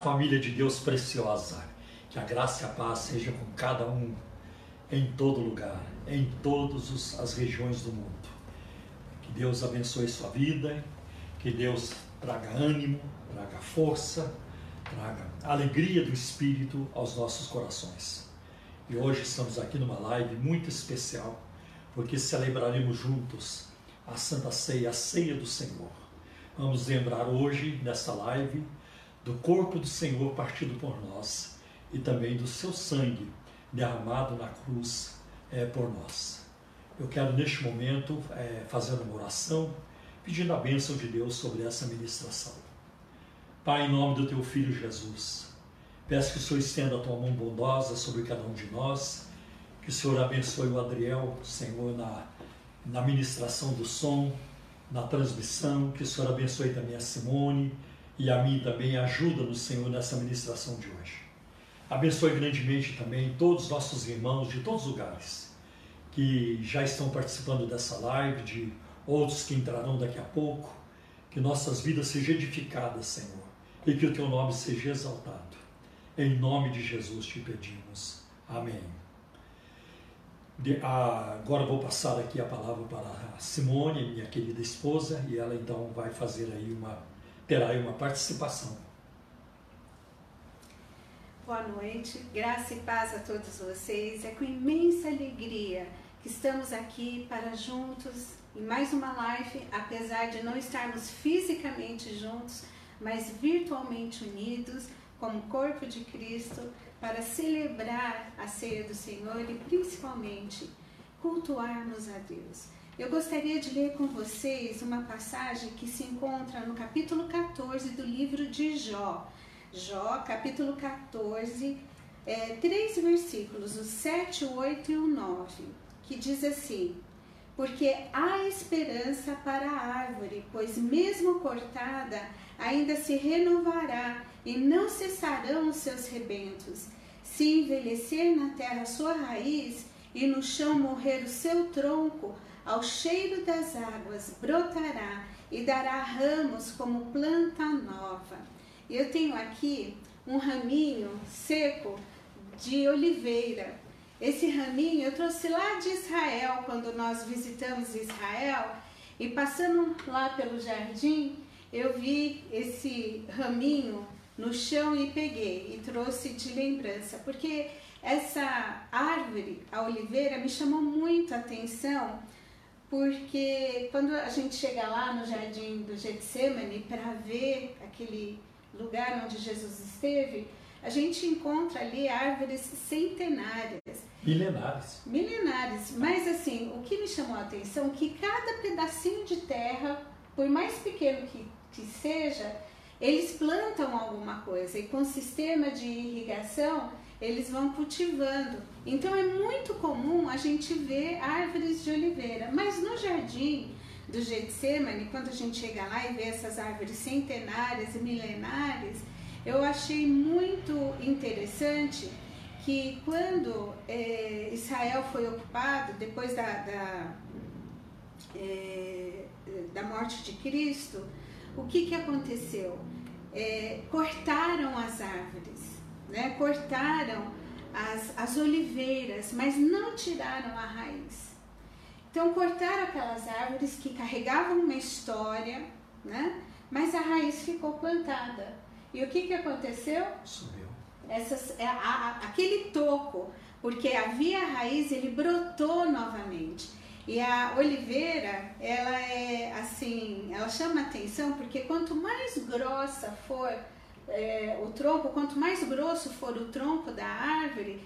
Família de Deus preciosa, que a graça e a paz seja com cada um, em todo lugar, em todas as regiões do mundo. Que Deus abençoe sua vida, que Deus traga ânimo, traga força, traga alegria do Espírito aos nossos corações. E hoje estamos aqui numa live muito especial, porque celebraremos juntos a Santa Ceia, a Ceia do Senhor. Vamos lembrar hoje, nessa live, do corpo do Senhor partido por nós e também do seu sangue derramado na cruz é, por nós. Eu quero neste momento é, fazer uma oração pedindo a bênção de Deus sobre essa ministração. Pai, em nome do teu filho Jesus, peço que o Senhor estenda a tua mão bondosa sobre cada um de nós, que o Senhor abençoe o Adriel, Senhor, na, na ministração do som, na transmissão, que o Senhor abençoe também a Simone, e a mim também ajuda-nos, Senhor, nessa ministração de hoje. Abençoe grandemente também todos os nossos irmãos de todos os lugares que já estão participando dessa live, de outros que entrarão daqui a pouco. Que nossas vidas sejam edificadas, Senhor, e que o teu nome seja exaltado. Em nome de Jesus te pedimos. Amém. De, agora vou passar aqui a palavra para a Simone, minha querida esposa, e ela então vai fazer aí uma terá aí uma participação. Boa noite, graça e paz a todos vocês. É com imensa alegria que estamos aqui para juntos em mais uma live, apesar de não estarmos fisicamente juntos, mas virtualmente unidos como corpo de Cristo para celebrar a ceia do Senhor e principalmente cultuarmos a Deus. Eu gostaria de ler com vocês uma passagem que se encontra no capítulo 14 do livro de Jó. Jó, capítulo 14, é, três versículos, o 7, o 8 e o 9, que diz assim: Porque há esperança para a árvore, pois mesmo cortada, ainda se renovará e não cessarão os seus rebentos. Se envelhecer na terra sua raiz e no chão morrer o seu tronco, ao cheiro das águas brotará e dará ramos como planta nova. Eu tenho aqui um raminho seco de oliveira. Esse raminho eu trouxe lá de Israel, quando nós visitamos Israel, e passando lá pelo jardim, eu vi esse raminho no chão e peguei e trouxe de lembrança, porque essa árvore, a oliveira, me chamou muito a atenção porque quando a gente chega lá no jardim do Getsemane para ver aquele lugar onde Jesus esteve, a gente encontra ali árvores centenárias. Milenares. Milenares. Mas assim, o que me chamou a atenção é que cada pedacinho de terra, por mais pequeno que, que seja, eles plantam alguma coisa. E com o sistema de irrigação, eles vão cultivando. Então é muito comum a gente ver árvores de oliveira, mas no jardim do Getsemane, quando a gente chega lá e vê essas árvores centenárias e milenares, eu achei muito interessante que quando é, Israel foi ocupado, depois da, da, é, da morte de Cristo, o que, que aconteceu? É, cortaram as árvores né? cortaram as, as oliveiras, mas não tiraram a raiz. Então cortaram aquelas árvores que carregavam uma história, né? mas a raiz ficou plantada. E o que, que aconteceu? Subiu. Essas, é, a, a, aquele toco, porque havia raiz, ele brotou novamente. E a oliveira, ela é assim, ela chama atenção porque quanto mais grossa for é, o tronco, quanto mais grosso for o tronco da árvore,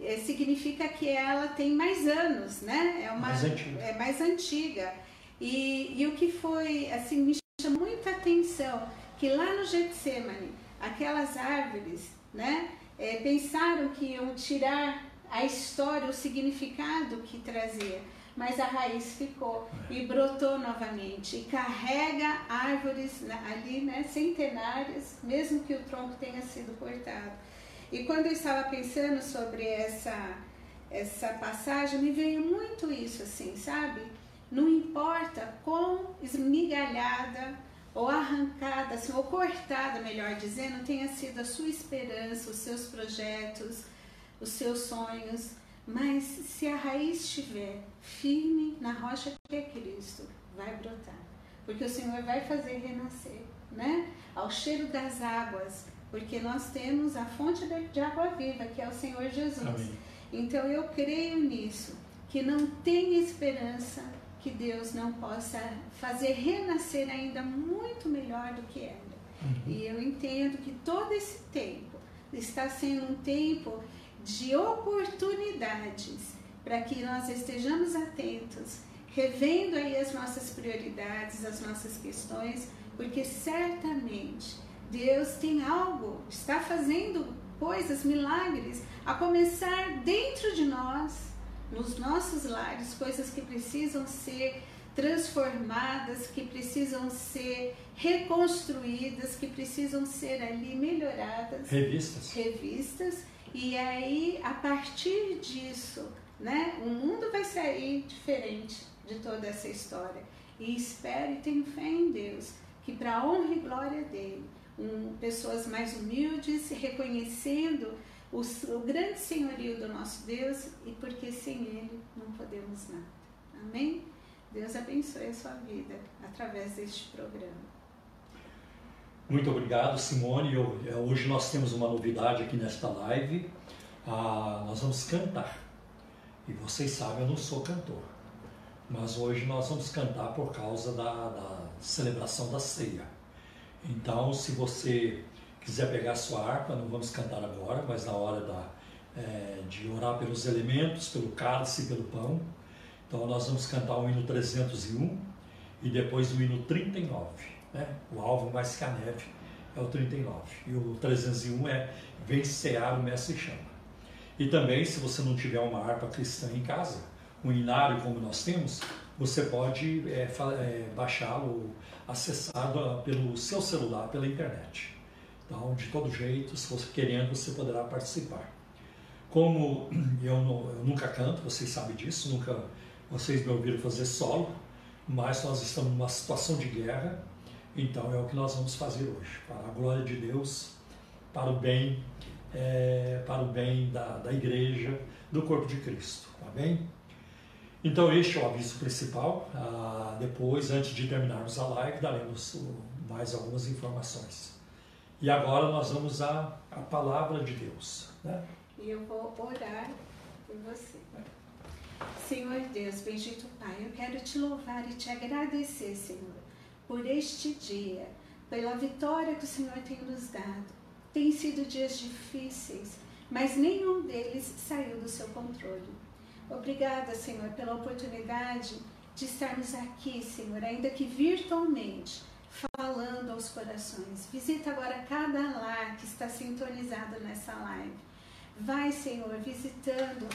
é, significa que ela tem mais anos, né? É, uma, mais antiga. é mais antiga. E, e o que foi, assim, me chama muita atenção, que lá no Getsemane, aquelas árvores, né? É, pensaram que iam tirar a história, o significado que trazia mas a raiz ficou e brotou novamente e carrega árvores ali, né, centenárias, mesmo que o tronco tenha sido cortado. E quando eu estava pensando sobre essa essa passagem, me veio muito isso assim, sabe? Não importa quão esmigalhada ou arrancada, assim, ou cortada, melhor dizendo, tenha sido a sua esperança, os seus projetos, os seus sonhos. Mas se a raiz estiver firme na rocha que é Cristo, vai brotar. Porque o Senhor vai fazer renascer, né? Ao cheiro das águas, porque nós temos a fonte de água viva, que é o Senhor Jesus. Amém. Então eu creio nisso, que não tem esperança que Deus não possa fazer renascer ainda muito melhor do que era. Uhum. E eu entendo que todo esse tempo está sendo um tempo de oportunidades para que nós estejamos atentos, revendo aí as nossas prioridades, as nossas questões, porque certamente Deus tem algo, está fazendo coisas, milagres, a começar dentro de nós, nos nossos lares, coisas que precisam ser transformadas, que precisam ser reconstruídas, que precisam ser ali melhoradas, revistas. Revistas. E aí, a partir disso, né, o mundo vai sair diferente de toda essa história. E espero e tenho fé em Deus, que para honra e glória dele, um, pessoas mais humildes, reconhecendo o, o grande senhorio do nosso Deus e porque sem Ele não podemos nada. Amém? Deus abençoe a sua vida através deste programa. Muito obrigado, Simone. Eu, é, hoje nós temos uma novidade aqui nesta live. Ah, nós vamos cantar. E vocês sabem, eu não sou cantor. Mas hoje nós vamos cantar por causa da, da celebração da ceia. Então, se você quiser pegar sua harpa, não vamos cantar agora, mas na hora da, é, de orar pelos elementos, pelo cálice e pelo pão. Então nós vamos cantar o hino 301 e depois o hino 39. Né? O alvo mais que a neve é o 39. E o 301 é Vencear o Mestre Chama. E também, se você não tiver uma harpa cristã em casa, um inário como nós temos, você pode é, é, baixá-lo, acessado pelo seu celular, pela internet. Então, de todo jeito, se você querendo, você poderá participar. Como eu, não, eu nunca canto, vocês sabem disso, nunca vocês me ouviram fazer solo, mas nós estamos numa situação de guerra, então é o que nós vamos fazer hoje, para a glória de Deus, para o bem, é, para o bem da, da igreja, do corpo de Cristo, tá bem? Então este é o aviso principal. Ah, depois, antes de terminarmos a live, daremos mais algumas informações. E agora nós vamos à, à palavra de Deus. Né? E eu vou orar por você. Senhor Deus, bendito Pai, eu quero te louvar e te agradecer, Senhor, por este dia, pela vitória que o Senhor tem nos dado. Tem sido dias difíceis, mas nenhum deles saiu do seu controle. Obrigada, Senhor, pela oportunidade de estarmos aqui, Senhor, ainda que virtualmente falando aos corações. Visita agora cada lar que está sintonizado nessa live. Vai, Senhor, visitando,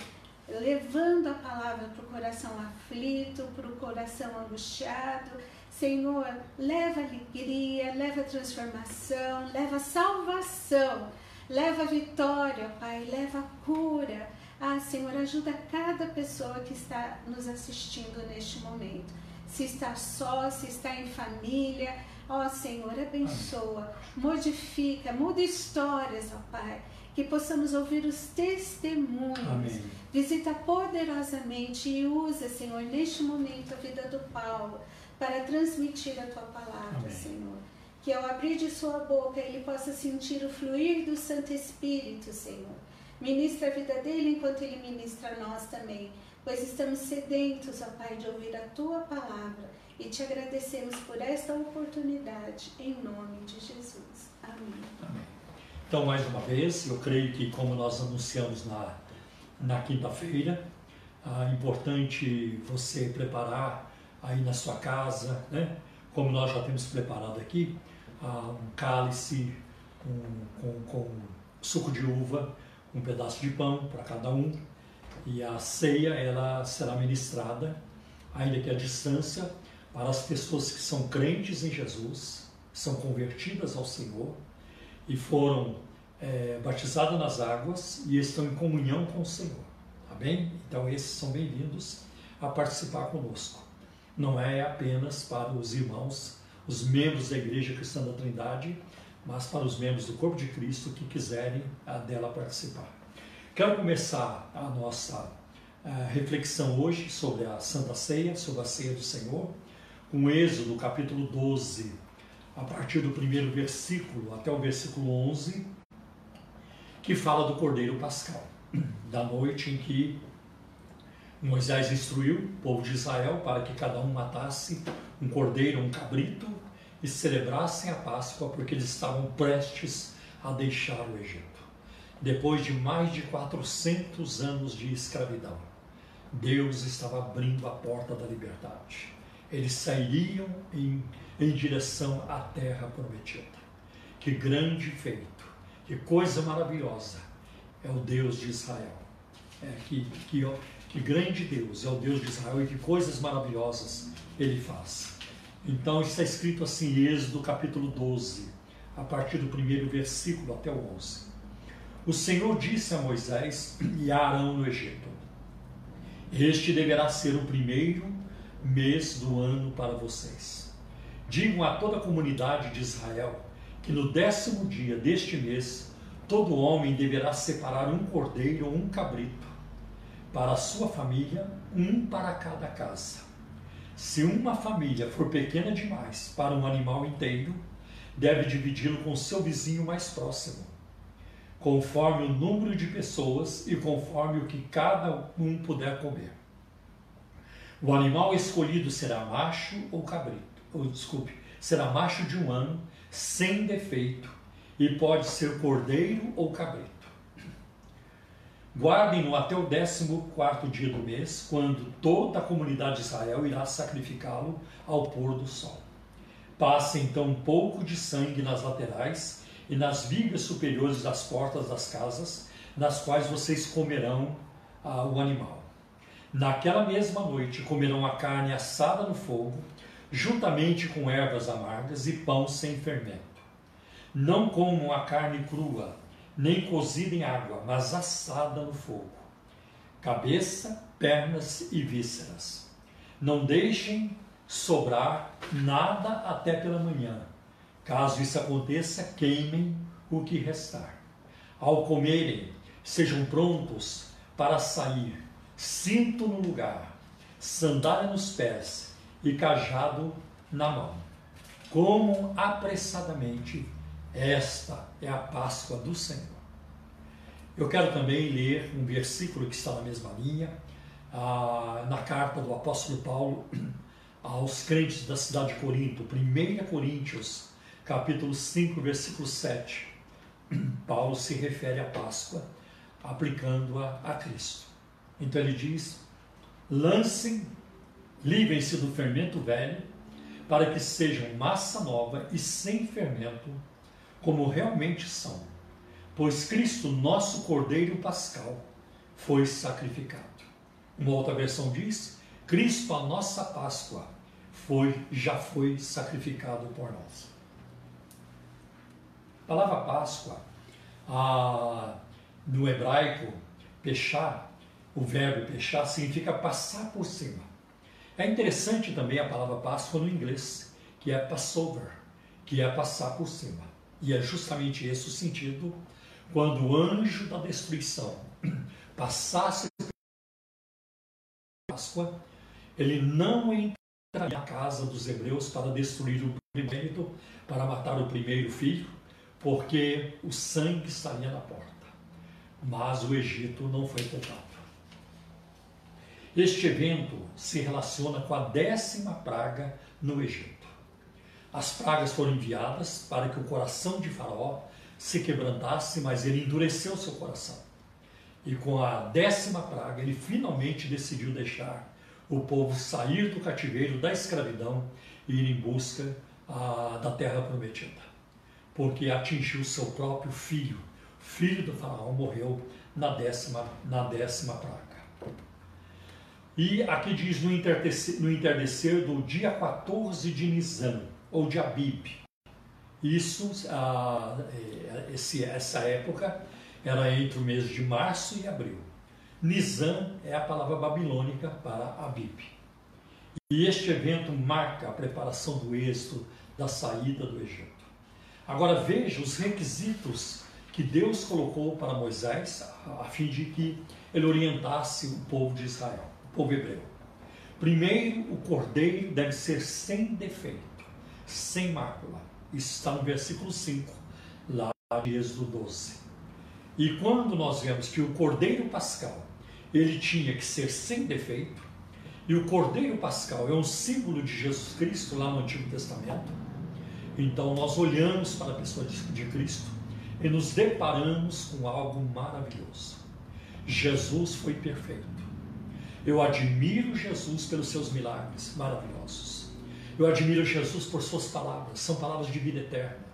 levando a palavra para o coração aflito, para o coração angustiado. Senhor, leva alegria, leva transformação, leva salvação, leva vitória, Pai, leva cura. Ah, Senhor, ajuda cada pessoa que está nos assistindo neste momento se está só, se está em família. Ó oh, Senhor, abençoa, modifica, muda histórias, ó Pai. Que possamos ouvir os testemunhos. Amém. Visita poderosamente e usa, Senhor, neste momento a vida do Paulo para transmitir a tua palavra, Amém. Senhor. Que ao abrir de sua boca ele possa sentir o fluir do Santo Espírito, Senhor. Ministra a vida dele enquanto ele ministra a nós também pois estamos sedentos, ó Pai, de ouvir a Tua palavra e te agradecemos por esta oportunidade, em nome de Jesus. Amém. Amém. Então, mais uma vez, eu creio que, como nós anunciamos na, na quinta-feira, é importante você preparar aí na sua casa, né? como nós já temos preparado aqui, um cálice com, com, com suco de uva, um pedaço de pão para cada um, e a ceia ela será ministrada, ainda que à distância, para as pessoas que são crentes em Jesus, são convertidas ao Senhor e foram é, batizadas nas águas e estão em comunhão com o Senhor. Tá bem? Então esses são bem-vindos a participar conosco. Não é apenas para os irmãos os membros da Igreja Cristã da Trindade, mas para os membros do corpo de Cristo que quiserem dela participar. Quero começar a nossa reflexão hoje sobre a Santa Ceia, sobre a Ceia do Senhor, com Êxodo, capítulo 12, a partir do primeiro versículo até o versículo 11, que fala do Cordeiro Pascal, da noite em que Moisés instruiu o povo de Israel para que cada um matasse um cordeiro, um cabrito e celebrassem a Páscoa, porque eles estavam prestes a deixar o Egito. Depois de mais de 400 anos de escravidão, Deus estava abrindo a porta da liberdade. Eles sairiam em, em direção à terra prometida. Que grande feito, que coisa maravilhosa é o Deus de Israel. É, que, que, que grande Deus é o Deus de Israel e que coisas maravilhosas ele faz. Então está escrito assim, em Êxodo capítulo 12, a partir do primeiro versículo até o 11. O Senhor disse a Moisés e a Arão no Egito: Este deverá ser o primeiro mês do ano para vocês. Digam a toda a comunidade de Israel que no décimo dia deste mês todo homem deverá separar um cordeiro ou um cabrito para a sua família, um para cada casa. Se uma família for pequena demais para um animal inteiro, deve dividi-lo com seu vizinho mais próximo, conforme o número de pessoas e conforme o que cada um puder comer. O animal escolhido será macho ou cabrito, ou desculpe, será macho de um ano, sem defeito, e pode ser cordeiro ou cabrito. Guardem-no até o 14 dia do mês, quando toda a comunidade de Israel irá sacrificá-lo ao pôr do sol. Passe então um pouco de sangue nas laterais e nas vigas superiores das portas das casas, nas quais vocês comerão ah, o animal. Naquela mesma noite comerão a carne assada no fogo, juntamente com ervas amargas e pão sem fermento. Não comam a carne crua, nem cozida em água, mas assada no fogo. Cabeça, pernas e vísceras. Não deixem sobrar nada até pela manhã. Caso isso aconteça, queimem o que restar. Ao comerem, sejam prontos para sair, cinto no lugar, sandália nos pés e cajado na mão. Comam apressadamente esta é a Páscoa do Senhor. Eu quero também ler um versículo que está na mesma linha, ah, na carta do apóstolo Paulo aos crentes da cidade de Corinto, 1 Coríntios, capítulo 5, versículo 7. Paulo se refere à Páscoa, aplicando-a a Cristo. Então ele diz: lancem, livrem-se do fermento velho, para que sejam massa nova e sem fermento como realmente são, pois Cristo, nosso Cordeiro Pascal, foi sacrificado. Uma outra versão diz: Cristo, a nossa Páscoa, foi já foi sacrificado por nós. A palavra Páscoa, ah, no hebraico, pechar, o verbo pechar significa passar por cima. É interessante também a palavra Páscoa no inglês, que é Passover, que é passar por cima. E é justamente esse o sentido quando o anjo da destruição passasse Páscoa, ele não entraria na casa dos hebreus para destruir o primeiro, para matar o primeiro filho, porque o sangue estaria na porta. Mas o Egito não foi tocado. Este evento se relaciona com a décima praga no Egito. As pragas foram enviadas para que o coração de Faraó se quebrantasse, mas ele endureceu seu coração. E com a décima praga, ele finalmente decidiu deixar o povo sair do cativeiro, da escravidão e ir em busca ah, da terra prometida. Porque atingiu seu próprio filho. O filho do faraó morreu na décima, na décima praga. E aqui diz no entardecer, no entardecer do dia 14 de Nisan, ou de Abib. Isso, ah, esse, essa época era entre o mês de março e abril. Nisan é a palavra babilônica para Abib. E este evento marca a preparação do êxito da saída do Egito. Agora veja os requisitos que Deus colocou para Moisés a fim de que ele orientasse o povo de Israel, o povo hebreu. Primeiro, o cordeiro deve ser sem defeito, sem mácula. Isso está no versículo 5, lá de Êxodo 12. E quando nós vemos que o cordeiro pascal, ele tinha que ser sem defeito, e o cordeiro pascal é um símbolo de Jesus Cristo lá no Antigo Testamento, então nós olhamos para a pessoa de Cristo e nos deparamos com algo maravilhoso. Jesus foi perfeito. Eu admiro Jesus pelos seus milagres maravilhosos. Eu admiro Jesus por suas palavras, são palavras de vida eterna.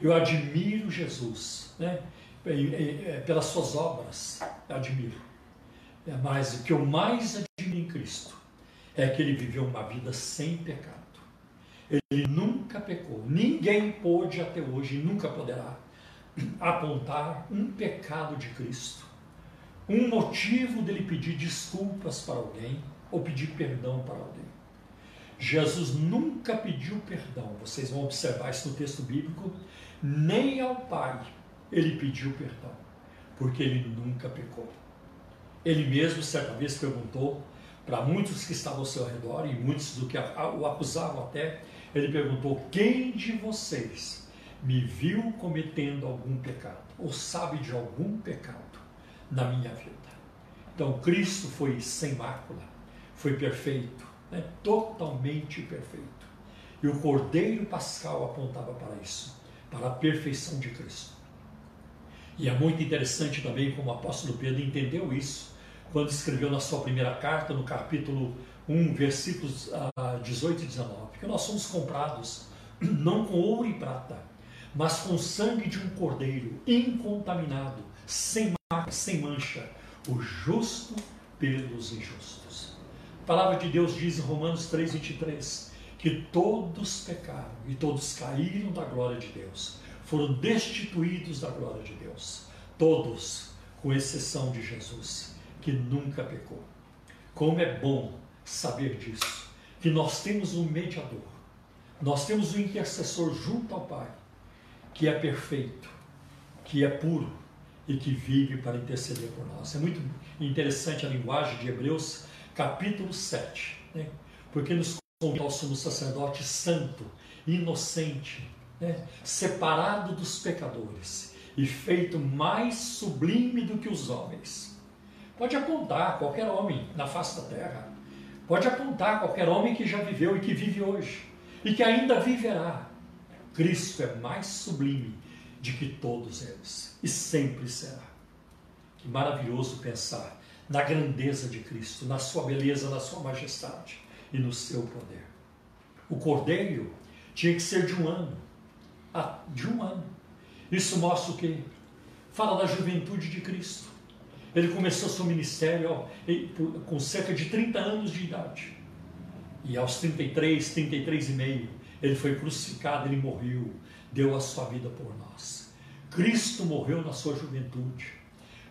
Eu admiro Jesus né, pelas suas obras, eu admiro. É, mas o que eu mais admiro em Cristo é que ele viveu uma vida sem pecado. Ele nunca pecou. Ninguém pôde até hoje, nunca poderá, apontar um pecado de Cristo, um motivo dele pedir desculpas para alguém ou pedir perdão para alguém. Jesus nunca pediu perdão, vocês vão observar isso no texto bíblico, nem ao Pai ele pediu perdão, porque ele nunca pecou. Ele mesmo certa vez perguntou para muitos que estavam ao seu redor e muitos do que o acusavam até, ele perguntou: Quem de vocês me viu cometendo algum pecado? Ou sabe de algum pecado na minha vida? Então, Cristo foi sem mácula, foi perfeito, né? totalmente perfeito. E o Cordeiro Pascal apontava para isso, para a perfeição de Cristo. E é muito interessante também como o apóstolo Pedro entendeu isso, quando escreveu na sua primeira carta, no capítulo 1, versículos 18 e 19, que nós somos comprados não com ouro e prata, mas com sangue de um cordeiro incontaminado, sem marca, sem mancha, o justo pelos injustos. A palavra de Deus diz em Romanos 3, 23, que todos pecaram e todos caíram da glória de Deus, foram destituídos da glória de Deus, todos, com exceção de Jesus, que nunca pecou. Como é bom saber disso, que nós temos um mediador, nós temos um intercessor junto ao Pai, que é perfeito, que é puro e que vive para interceder por nós. É muito interessante a linguagem de Hebreus, capítulo 7, né? porque nos convida ao sumo sacerdote santo, inocente, né? separado dos pecadores e feito mais sublime do que os homens. Pode apontar qualquer homem na face da terra Pode apontar qualquer homem que já viveu e que vive hoje e que ainda viverá. Cristo é mais sublime de que todos eles e sempre será. Que maravilhoso pensar na grandeza de Cristo, na sua beleza, na sua majestade e no seu poder. O cordeiro tinha que ser de um ano. Ah, de um ano. Isso mostra o que? Fala da juventude de Cristo. Ele começou seu ministério com cerca de 30 anos de idade. E aos 33, 33 e meio, ele foi crucificado, ele morreu, deu a sua vida por nós. Cristo morreu na sua juventude.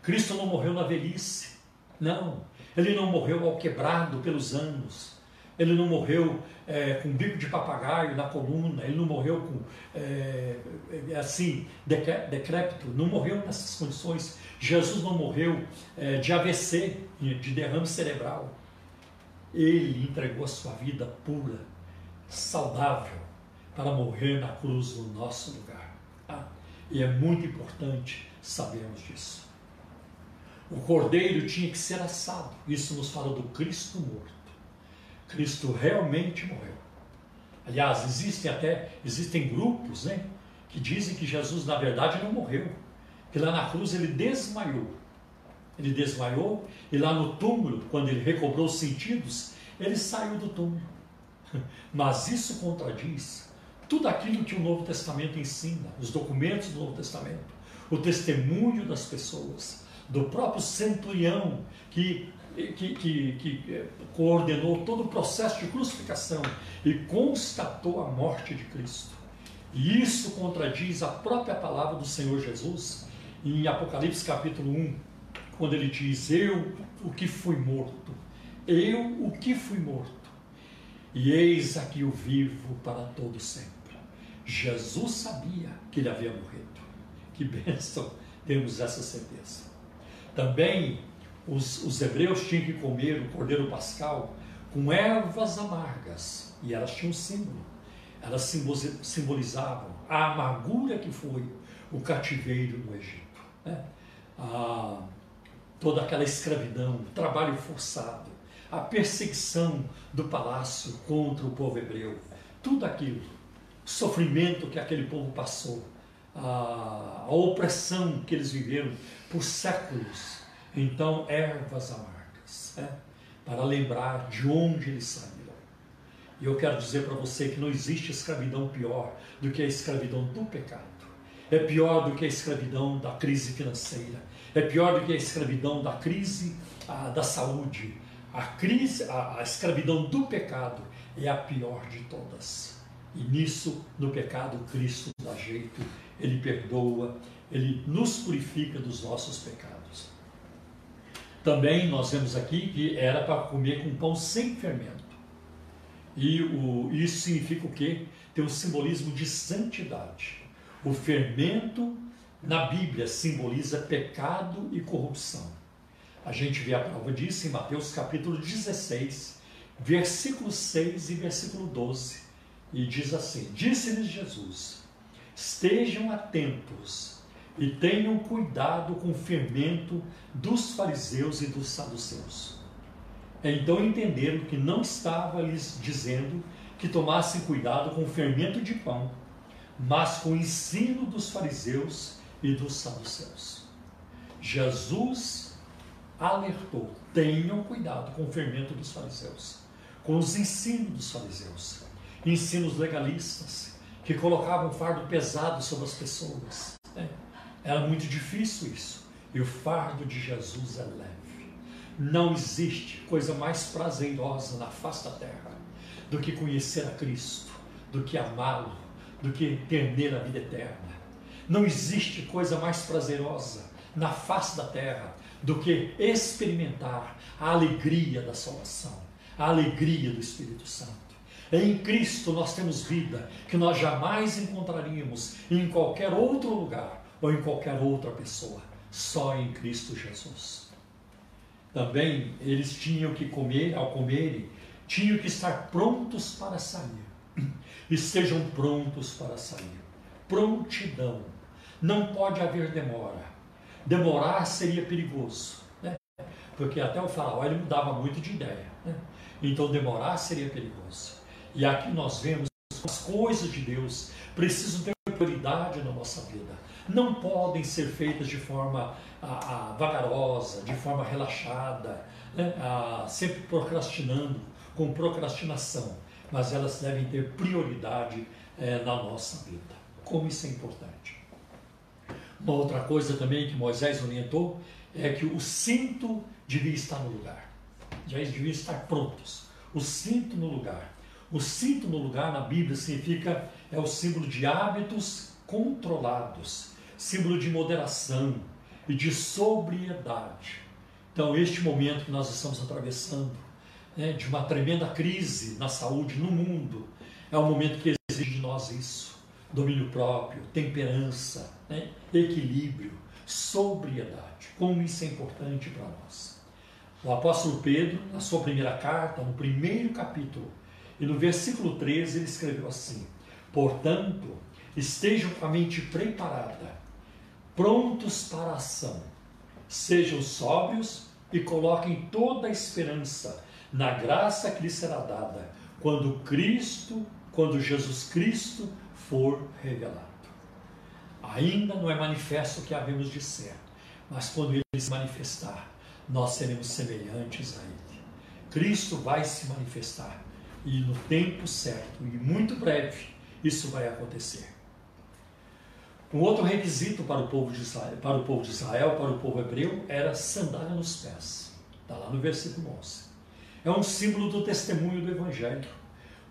Cristo não morreu na velhice. Não. Ele não morreu ao quebrado pelos anos. Ele não morreu é, com bico de papagaio na coluna, ele não morreu com é, é assim, decrépito, não morreu nessas condições. Jesus não morreu é, de AVC, de derrame cerebral. Ele entregou a sua vida pura, saudável, para morrer na cruz no nosso lugar. Ah, e é muito importante sabermos disso. O cordeiro tinha que ser assado. Isso nos fala do Cristo morto. Cristo realmente morreu. Aliás, existem até existem grupos, né, que dizem que Jesus na verdade não morreu que lá na cruz ele desmaiou. Ele desmaiou e lá no túmulo, quando ele recobrou os sentidos, ele saiu do túmulo. Mas isso contradiz tudo aquilo que o Novo Testamento ensina, os documentos do Novo Testamento, o testemunho das pessoas, do próprio centurião que, que, que, que coordenou todo o processo de crucificação e constatou a morte de Cristo. E isso contradiz a própria palavra do Senhor Jesus, em Apocalipse capítulo 1, quando ele diz: Eu o que fui morto, eu o que fui morto, e eis aqui o vivo para todo sempre. Jesus sabia que ele havia morrido. Que bênção temos essa certeza. Também os, os hebreus tinham que comer o cordeiro pascal com ervas amargas, e elas tinham um símbolo. Elas simbolizavam a amargura que foi o cativeiro no Egito. Né? A, toda aquela escravidão, o trabalho forçado, a perseguição do palácio contra o povo hebreu, tudo aquilo, o sofrimento que aquele povo passou, a, a opressão que eles viveram por séculos. Então, ervas amargas, né? para lembrar de onde eles saíram. E eu quero dizer para você que não existe escravidão pior do que a escravidão do pecado. É pior do que a escravidão da crise financeira. É pior do que a escravidão da crise a, da saúde. A crise, a, a escravidão do pecado é a pior de todas. E nisso, no pecado, Cristo dá jeito, Ele perdoa, Ele nos purifica dos nossos pecados. Também nós vemos aqui que era para comer com pão sem fermento. E o, isso significa o quê? Tem um simbolismo de santidade. O fermento na Bíblia simboliza pecado e corrupção. A gente vê a prova disso em Mateus capítulo 16, versículo 6 e versículo 12. E diz assim: Disse-lhes Jesus: Estejam atentos e tenham cuidado com o fermento dos fariseus e dos saduceus. Então entenderam que não estava lhes dizendo que tomassem cuidado com o fermento de pão, mas com o ensino dos fariseus e dos saduceus. Jesus alertou: tenham cuidado com o fermento dos fariseus, com os ensinos dos fariseus, ensinos legalistas que colocavam fardo pesado sobre as pessoas. Né? Era muito difícil isso. E o fardo de Jesus é leve. Não existe coisa mais prazerosa na face da terra do que conhecer a Cristo, do que amá-lo, do que nele a vida eterna. Não existe coisa mais prazerosa na face da terra do que experimentar a alegria da salvação, a alegria do Espírito Santo. Em Cristo nós temos vida que nós jamais encontraríamos em qualquer outro lugar ou em qualquer outra pessoa, só em Cristo Jesus. Também eles tinham que comer, ao comerem, tinham que estar prontos para sair. Estejam prontos para sair. Prontidão. Não pode haver demora. Demorar seria perigoso, né? porque até o faraó ele mudava muito de ideia. Né? Então demorar seria perigoso. E aqui nós vemos as coisas de Deus precisam ter prioridade na nossa vida não podem ser feitas de forma a, a, vagarosa, de forma relaxada, né? a, sempre procrastinando, com procrastinação, mas elas devem ter prioridade é, na nossa vida. Como isso é importante. Uma outra coisa também que Moisés orientou é que o cinto devia estar no lugar. Já devia estar prontos. O cinto no lugar. O cinto no lugar na Bíblia significa é o símbolo de hábitos controlados símbolo de moderação e de sobriedade. Então, este momento que nós estamos atravessando, né, de uma tremenda crise na saúde no mundo, é um momento que exige de nós isso: domínio próprio, temperança, né, equilíbrio, sobriedade. Como isso é importante para nós. O apóstolo Pedro, na sua primeira carta, no primeiro capítulo, e no versículo 13, ele escreveu assim: Portanto, estejam com a mente preparada prontos para a ação. Sejam sóbrios e coloquem toda a esperança na graça que lhes será dada quando Cristo, quando Jesus Cristo for revelado. Ainda não é manifesto o que havemos de ser, mas quando ele se manifestar, nós seremos semelhantes a ele. Cristo vai se manifestar e no tempo certo e muito breve isso vai acontecer. Um outro requisito para o povo de Israel, para o povo de Israel, para o povo hebreu, era sandália nos pés. Está lá no versículo 11. É um símbolo do testemunho do Evangelho,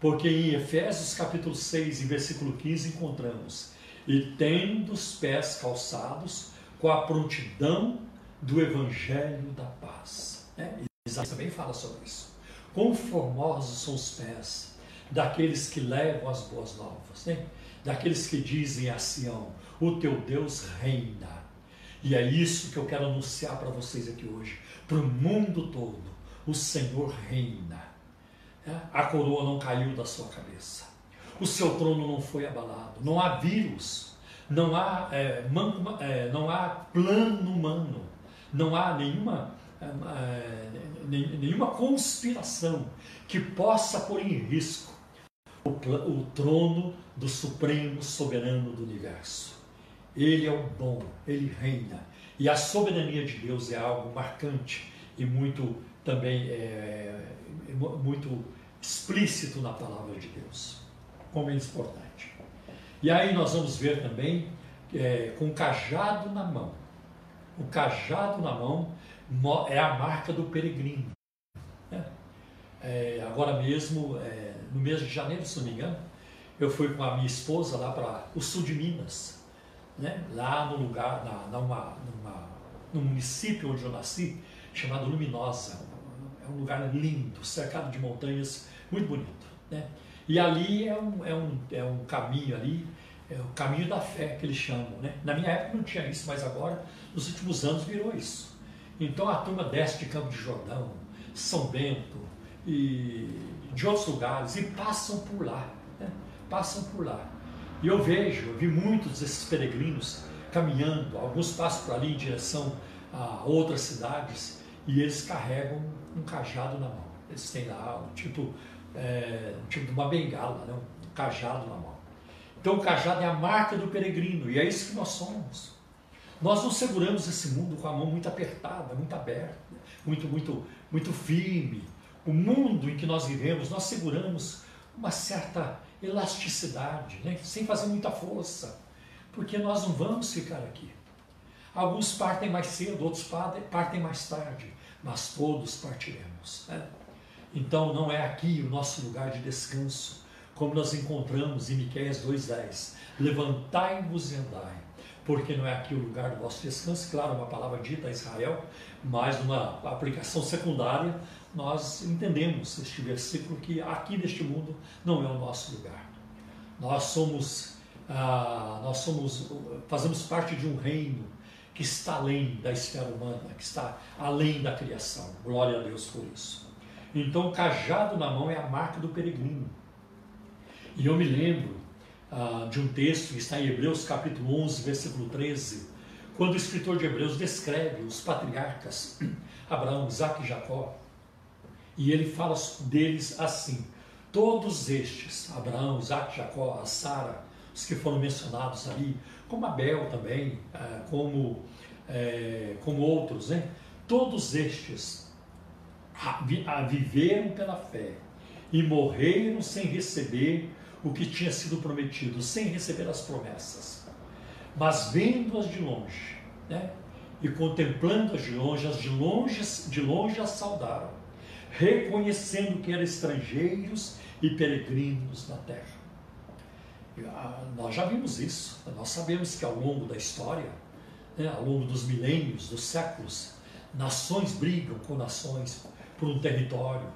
porque em Efésios capítulo 6 e versículo 15 encontramos e tendo os pés calçados com a prontidão do Evangelho da paz. É, Isaías também fala sobre isso. Quão formosos são os pés daqueles que levam as boas novas. Né? daqueles que dizem a Sião: O teu Deus reina. E é isso que eu quero anunciar para vocês aqui hoje, para o mundo todo: o Senhor reina. É? A coroa não caiu da sua cabeça, o seu trono não foi abalado, não há vírus, não há, é, man, é, não há plano humano, não há nenhuma, é, é nenhuma conspiração que possa pôr em risco o, o trono do Supremo Soberano do Universo. Ele é o bom, ele reina. E a soberania de Deus é algo marcante e muito também é, é muito explícito na palavra de Deus, como é importante. E aí nós vamos ver também é, com cajado na mão. O cajado na mão é a marca do peregrino. Né? É, agora mesmo, é, no mês de janeiro, se não me engano, eu fui com a minha esposa lá para o sul de Minas, né? lá no lugar, na, numa, numa, no município onde eu nasci, chamado Luminosa. É um lugar lindo, cercado de montanhas, muito bonito. Né? E ali é um, é, um, é um caminho ali, é o caminho da fé que eles chamam. Né? Na minha época não tinha isso, mas agora, nos últimos anos, virou isso. Então a turma desce de Campo de Jordão, São Bento e de outros lugares e passam por lá. Né? Passam por lá. E eu vejo, eu vi muitos desses peregrinos caminhando, alguns passam por ali em direção a outras cidades e eles carregam um cajado na mão. Eles têm lá um tipo, é, um tipo de uma bengala, né? um cajado na mão. Então o cajado é a marca do peregrino e é isso que nós somos. Nós não seguramos esse mundo com a mão muito apertada, muito aberta, muito, muito, muito firme. O mundo em que nós vivemos, nós seguramos uma certa elasticidade, né? sem fazer muita força, porque nós não vamos ficar aqui. Alguns partem mais cedo, outros partem mais tarde, mas todos partiremos. Né? Então não é aqui o nosso lugar de descanso, como nós encontramos em Miqueias 2,10. Levantai-vos e andai, porque não é aqui o lugar do vosso descanso. Claro, uma palavra dita a Israel, mas numa aplicação secundária, nós entendemos este versículo que aqui neste mundo não é o nosso lugar. Nós somos, ah, nós somos, fazemos parte de um reino que está além da esfera humana, que está além da criação. Glória a Deus por isso. Então, o cajado na mão é a marca do peregrino. E eu me lembro ah, de um texto que está em Hebreus capítulo 11, versículo 13, quando o escritor de Hebreus descreve os patriarcas Abraão, Isaac e Jacó, e ele fala deles assim: todos estes, Abraão, Isaac, Jacó, Sara, os que foram mencionados ali, como Abel também, ah, como, é, como outros, né? todos estes viveram pela fé e morreram sem receber o que tinha sido prometido, sem receber as promessas, mas vendo-as de longe, né? e contemplando-as de longe, as de de longe as saudaram, reconhecendo que eram estrangeiros e peregrinos na terra. Ah, nós já vimos isso, nós sabemos que ao longo da história, né, ao longo dos milênios, dos séculos, nações brigam com nações por um território,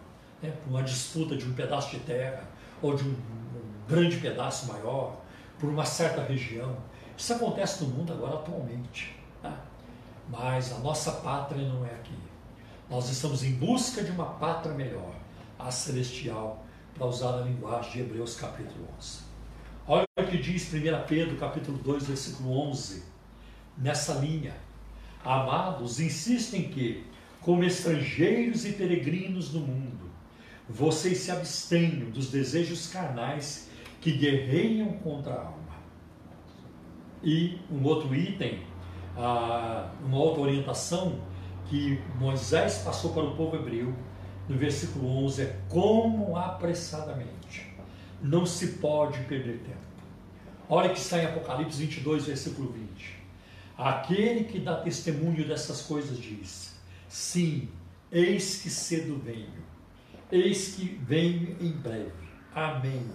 né, por uma disputa de um pedaço de terra ou de um, um grande pedaço maior, por uma certa região. Isso acontece no mundo agora atualmente. Né? Mas a nossa pátria não é aqui. Nós estamos em busca de uma pátria melhor, a celestial, para usar a linguagem de Hebreus capítulo 11. Olha o que diz 1 Pedro capítulo 2, versículo 11. Nessa linha, amados, insistem que como estrangeiros e peregrinos no mundo, vocês se abstenham dos desejos carnais que guerreiam contra a alma. E um outro item, uma outra orientação que Moisés passou para o povo hebreu, no versículo 11, é como apressadamente. Não se pode perder tempo. Olha que está em Apocalipse 22, versículo 20. Aquele que dá testemunho dessas coisas diz: Sim, eis que cedo venho, eis que venho em breve. Amém.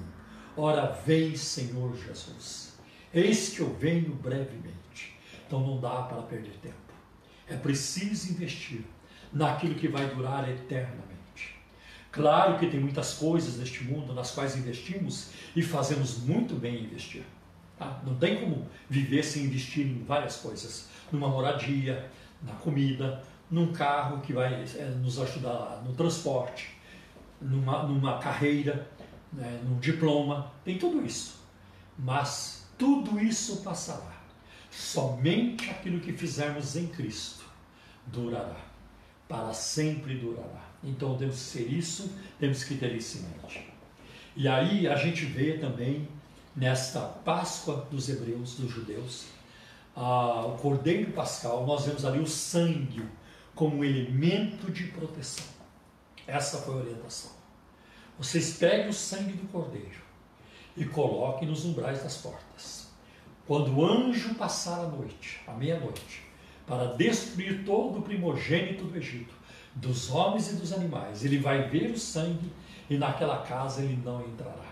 Ora, vem, Senhor Jesus. Eis que eu venho brevemente. Então não dá para perder tempo. É preciso investir naquilo que vai durar eternamente. Claro que tem muitas coisas neste mundo nas quais investimos e fazemos muito bem investir. Tá? Não tem como viver sem investir em várias coisas. Numa moradia, na comida, num carro que vai é, nos ajudar no transporte, numa, numa carreira, né, num diploma, tem tudo isso. Mas tudo isso passará. Somente aquilo que fizermos em Cristo durará. Para sempre durará. Então temos que ser isso, temos que ter isso em mente. E aí a gente vê também nesta Páscoa dos hebreus, dos judeus, ah, o Cordeiro Pascal, nós vemos ali o sangue como elemento de proteção. Essa foi a orientação. Vocês peguem o sangue do Cordeiro e coloquem nos umbrais das portas. Quando o anjo passar a noite, à meia-noite, para destruir todo o primogênito do Egito, dos homens e dos animais, ele vai ver o sangue e naquela casa ele não entrará.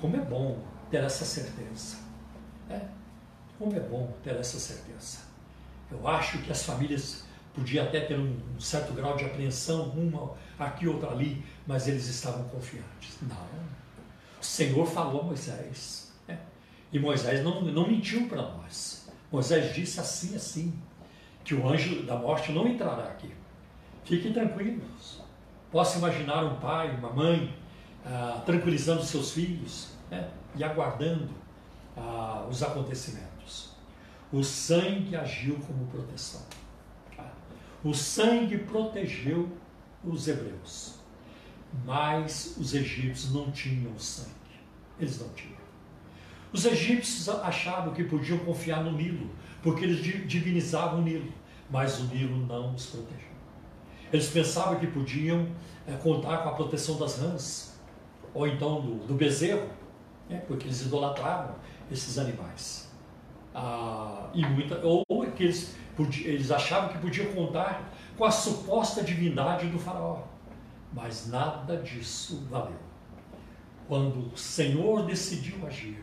Como é bom ter essa certeza. Né? Como é bom ter essa certeza. Eu acho que as famílias podiam até ter um, um certo grau de apreensão, uma aqui, outra ali, mas eles estavam confiantes. Não. O Senhor falou a Moisés. Né? E Moisés não, não mentiu para nós. Moisés disse assim, assim, que o anjo da morte não entrará aqui. Fiquem tranquilos. Posso imaginar um pai, uma mãe, ah, tranquilizando seus filhos né? e aguardando ah, os acontecimentos. O sangue agiu como proteção. O sangue protegeu os hebreus, mas os egípcios não tinham sangue. Eles não tinham. Os egípcios achavam que podiam confiar no Nilo, porque eles divinizavam o Nilo, mas o Nilo não os protegeu. Eles pensavam que podiam é, contar com a proteção das rãs, ou então do, do bezerro, né, porque eles idolatravam esses animais. Ah, e muita, ou que eles, eles achavam que podiam contar com a suposta divindade do faraó, mas nada disso valeu. Quando o Senhor decidiu agir,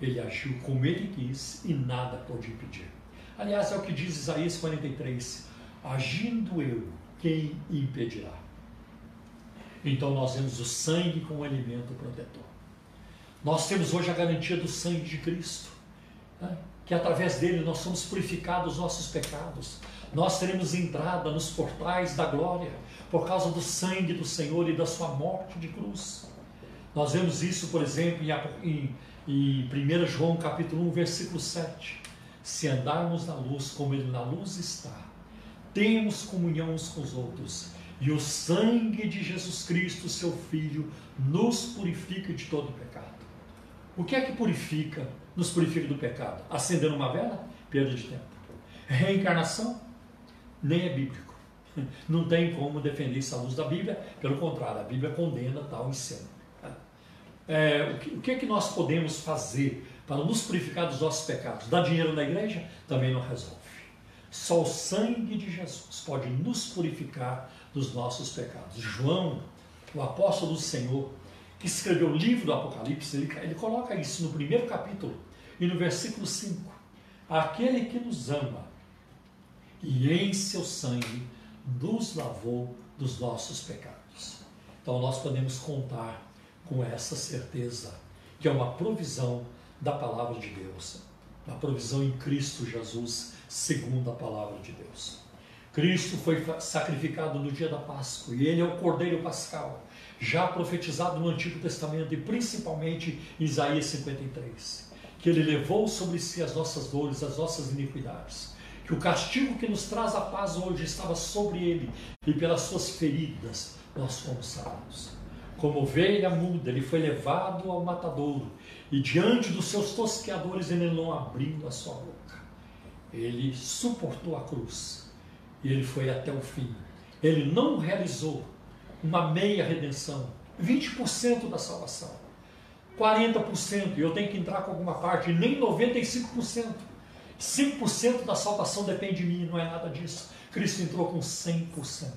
ele agiu como ele quis e nada pôde impedir. Aliás, é o que diz Isaías 43: Agindo eu, quem impedirá? Então nós temos o sangue como alimento protetor. Nós temos hoje a garantia do sangue de Cristo, né? que através dele nós somos purificados dos nossos pecados. Nós teremos entrada nos portais da glória por causa do sangue do Senhor e da sua morte de cruz. Nós vemos isso, por exemplo, em, em 1 João capítulo 1, versículo 7. Se andarmos na luz como ele na luz está, temos comunhão uns com os outros, e o sangue de Jesus Cristo, seu Filho, nos purifica de todo pecado. O que é que purifica, nos purifica do pecado? Acender uma vela? Perda de tempo. Reencarnação? Nem é bíblico. Não tem como defender à luz da Bíblia, pelo contrário, a Bíblia condena tal ensino. É, o, que, o que é que nós podemos fazer para nos purificar dos nossos pecados? Dar dinheiro na igreja? Também não resolve. Só o sangue de Jesus pode nos purificar dos nossos pecados. João, o apóstolo do Senhor, que escreveu o livro do Apocalipse, ele, ele coloca isso no primeiro capítulo e no versículo 5. Aquele que nos ama e em seu sangue nos lavou dos nossos pecados. Então nós podemos contar com essa certeza, que é uma provisão da palavra de Deus, uma provisão em Cristo Jesus segundo a palavra de Deus. Cristo foi sacrificado no dia da Páscoa e ele é o Cordeiro Pascal, já profetizado no Antigo Testamento e principalmente em Isaías 53, que ele levou sobre si as nossas dores, as nossas iniquidades, que o castigo que nos traz a paz hoje estava sobre ele e pelas suas feridas nós fomos sarados. Como ovelha muda, ele foi levado ao matadouro e diante dos seus tosqueadores ele não abriu a sua boca ele suportou a cruz e ele foi até o fim. Ele não realizou uma meia redenção, 20% da salvação, 40%, e eu tenho que entrar com alguma parte, nem 95%. 5% da salvação depende de mim, não é nada disso. Cristo entrou com 100%.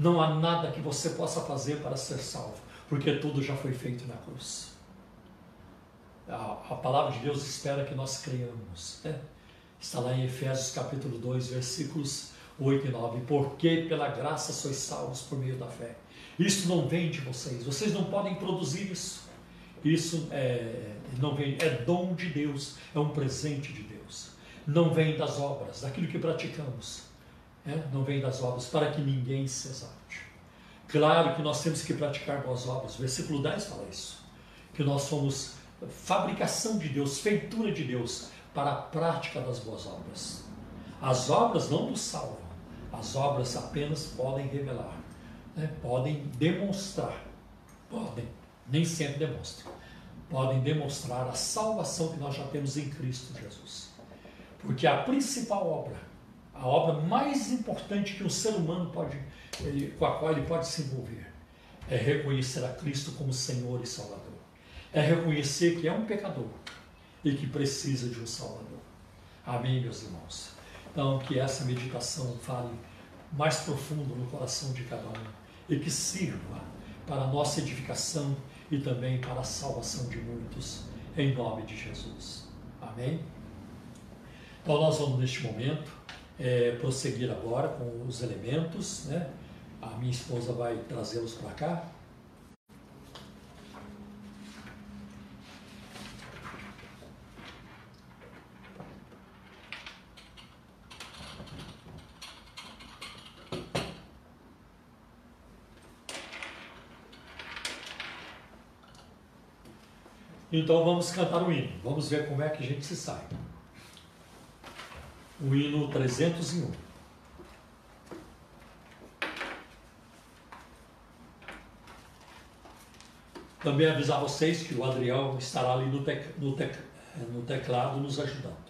Não há nada que você possa fazer para ser salvo, porque tudo já foi feito na cruz. A, a palavra de Deus espera que nós creiamos. Né? Está lá em Efésios capítulo 2, versículos 8 e 9. Porque pela graça sois salvos por meio da fé. Isso não vem de vocês. Vocês não podem produzir isso. Isso é, Não vem, é dom de Deus, é um presente de Deus. Não vem das obras, daquilo que praticamos. É? Não vem das obras, para que ninguém se exalte. Claro que nós temos que praticar boas obras. O versículo 10 fala isso. Que nós somos fabricação de Deus, feitura de Deus, para a prática das boas obras. As obras não nos salvam, as obras apenas podem revelar, né? podem demonstrar, podem, nem sempre demonstram, podem demonstrar a salvação que nós já temos em Cristo Jesus. Porque a principal obra, a obra mais importante que um ser humano pode, ele, com a qual ele pode se envolver, é reconhecer a Cristo como Senhor e Salvador. É reconhecer que é um pecador e que precisa de um Salvador. Amém, meus irmãos? Então, que essa meditação fale mais profundo no coração de cada um e que sirva para a nossa edificação e também para a salvação de muitos, em nome de Jesus. Amém? Então, nós vamos neste momento é, prosseguir agora com os elementos, né? A minha esposa vai trazê-los para cá. Então vamos cantar o hino. Vamos ver como é que a gente se sai. O hino 301. Também avisar vocês que o Adriel estará ali no, tec, no, tec, no teclado nos ajudando.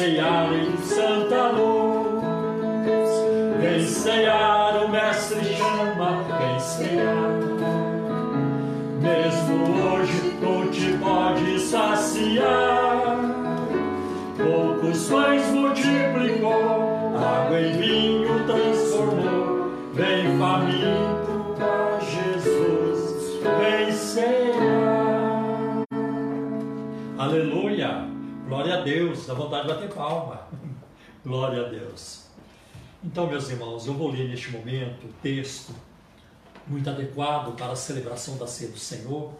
ceiar em santa luz. Vem ceiar, o mestre chama, vem ceiar. Mesmo hoje tu te pode saciar. Poucos pães multiplicou, água em vinho transformou. Vem faminto para Jesus, vem ceiar. Aleluia. Glória a Deus, dá vontade de bater palma. Glória a Deus. Então, meus irmãos, eu vou ler neste momento o texto muito adequado para a celebração da ceia do Senhor.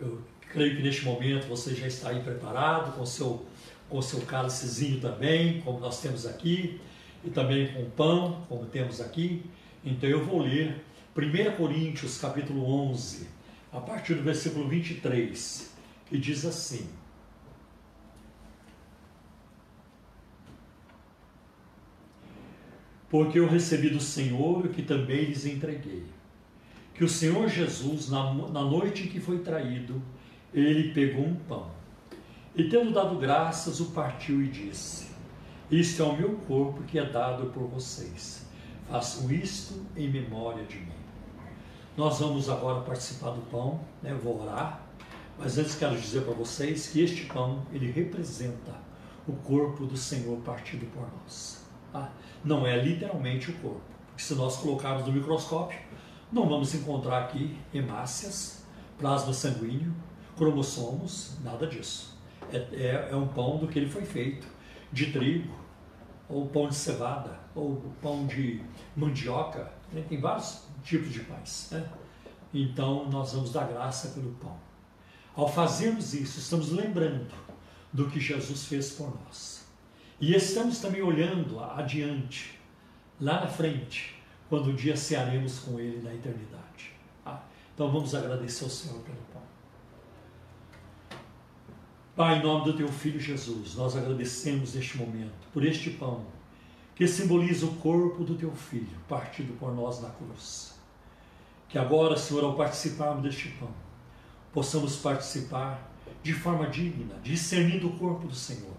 Eu creio que neste momento você já está aí preparado com seu com seu cálicezinho também, como nós temos aqui, e também com pão, como temos aqui. Então eu vou ler 1 Coríntios capítulo 11, a partir do versículo 23, que diz assim: Porque eu recebi do Senhor o que também lhes entreguei que o Senhor Jesus, na, na noite em que foi traído, ele pegou um pão e, tendo dado graças, o partiu e disse: Isto é o meu corpo que é dado por vocês. Façam isto em memória de mim. Nós vamos agora participar do pão, né? Eu vou orar, mas antes quero dizer para vocês que este pão ele representa o corpo do Senhor partido por nós. Tá? Não é literalmente o corpo, porque se nós colocarmos no microscópio, não vamos encontrar aqui hemácias, plasma sanguíneo, cromossomos, nada disso. É, é, é, um pão do que ele foi feito, de trigo, ou pão de cevada, ou pão de mandioca, né? tem vários tipos de pães. Né? Então nós vamos dar graça pelo pão. Ao fazermos isso, estamos lembrando do que Jesus fez por nós. E estamos também olhando adiante, lá na frente, quando um dia cearemos com Ele na eternidade. Ah, então vamos agradecer ao Senhor pelo pão. Pai, em nome do Teu Filho Jesus, nós agradecemos neste momento por este pão que simboliza o corpo do Teu Filho partido por nós na cruz. Que agora, Senhor, ao participarmos deste pão, possamos participar de forma digna, discernindo o corpo do Senhor,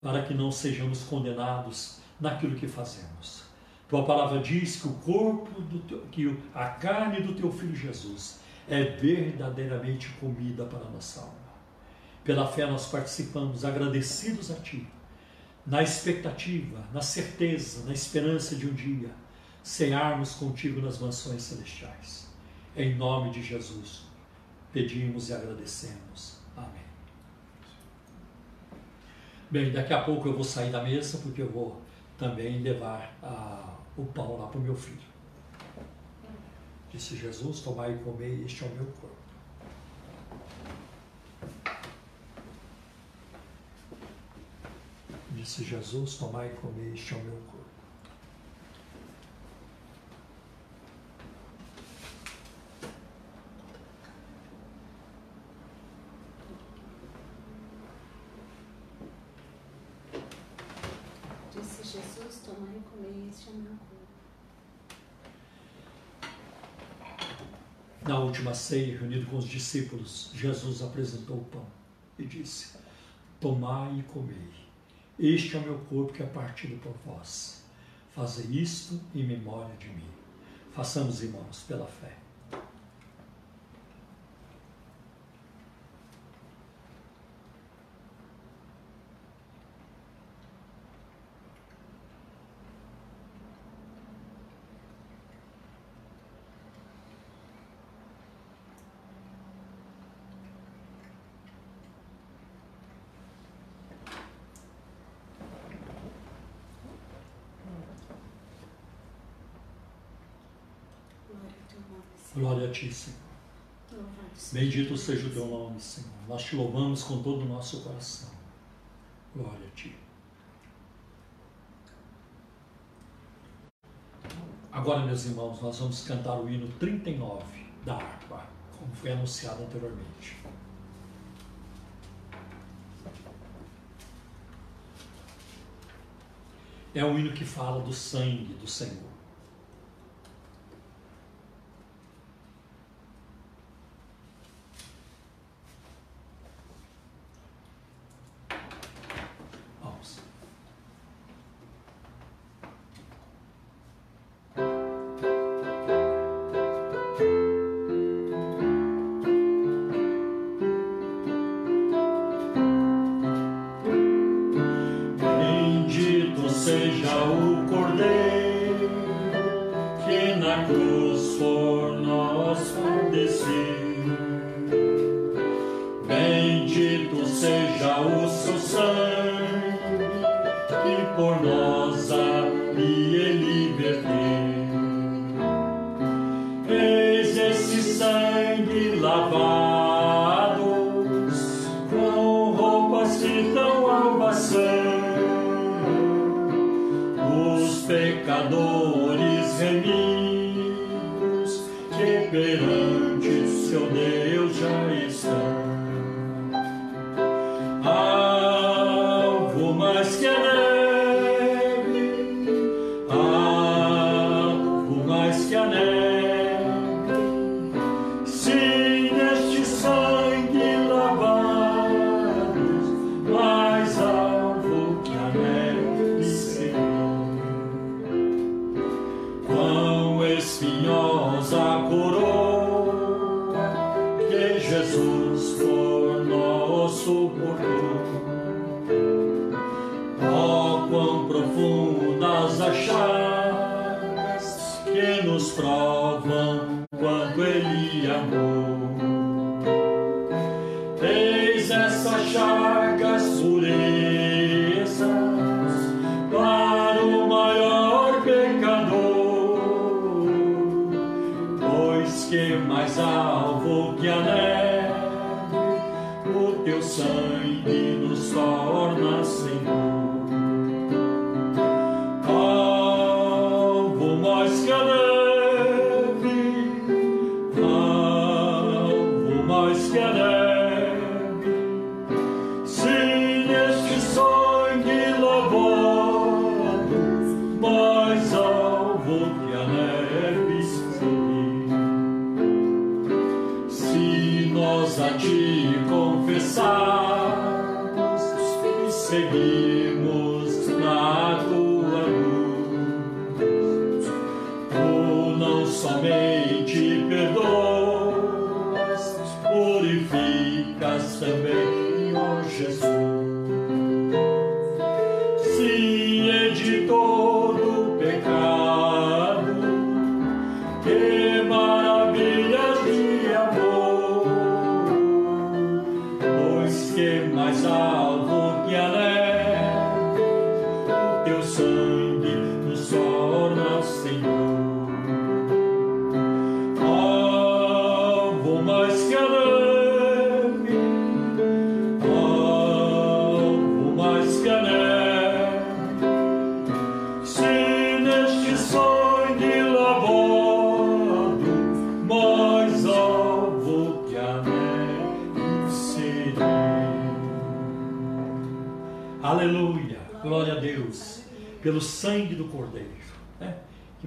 para que não sejamos condenados naquilo que fazemos tua palavra diz que o corpo, do teu, que a carne do teu filho Jesus é verdadeiramente comida para a nossa alma. Pela fé nós participamos, agradecidos a Ti, na expectativa, na certeza, na esperança de um dia cearmos contigo nas mansões celestiais. Em nome de Jesus, pedimos e agradecemos. Amém. Bem, daqui a pouco eu vou sair da mesa porque eu vou também levar a o pão lá para o meu filho. Disse Jesus: Tomai e comei, este é o meu corpo. Disse Jesus: Tomai e comei, este é o meu corpo. Disse Jesus: Tomai e comei, este é o meu corpo. Na última ceia, reunido com os discípulos, Jesus apresentou o pão e disse: Tomai e comei. Este é o meu corpo que é partido por vós. Fazei isto em memória de mim. Façamos, irmãos, pela fé. Glória ao teu nome, Senhor. Glória a ti, Senhor. Bendito seja o teu nome, Senhor. Nós te louvamos com todo o nosso coração. Glória a ti. Agora, meus irmãos, nós vamos cantar o hino 39 da harpa, como foi anunciado anteriormente. É um hino que fala do sangue do Senhor.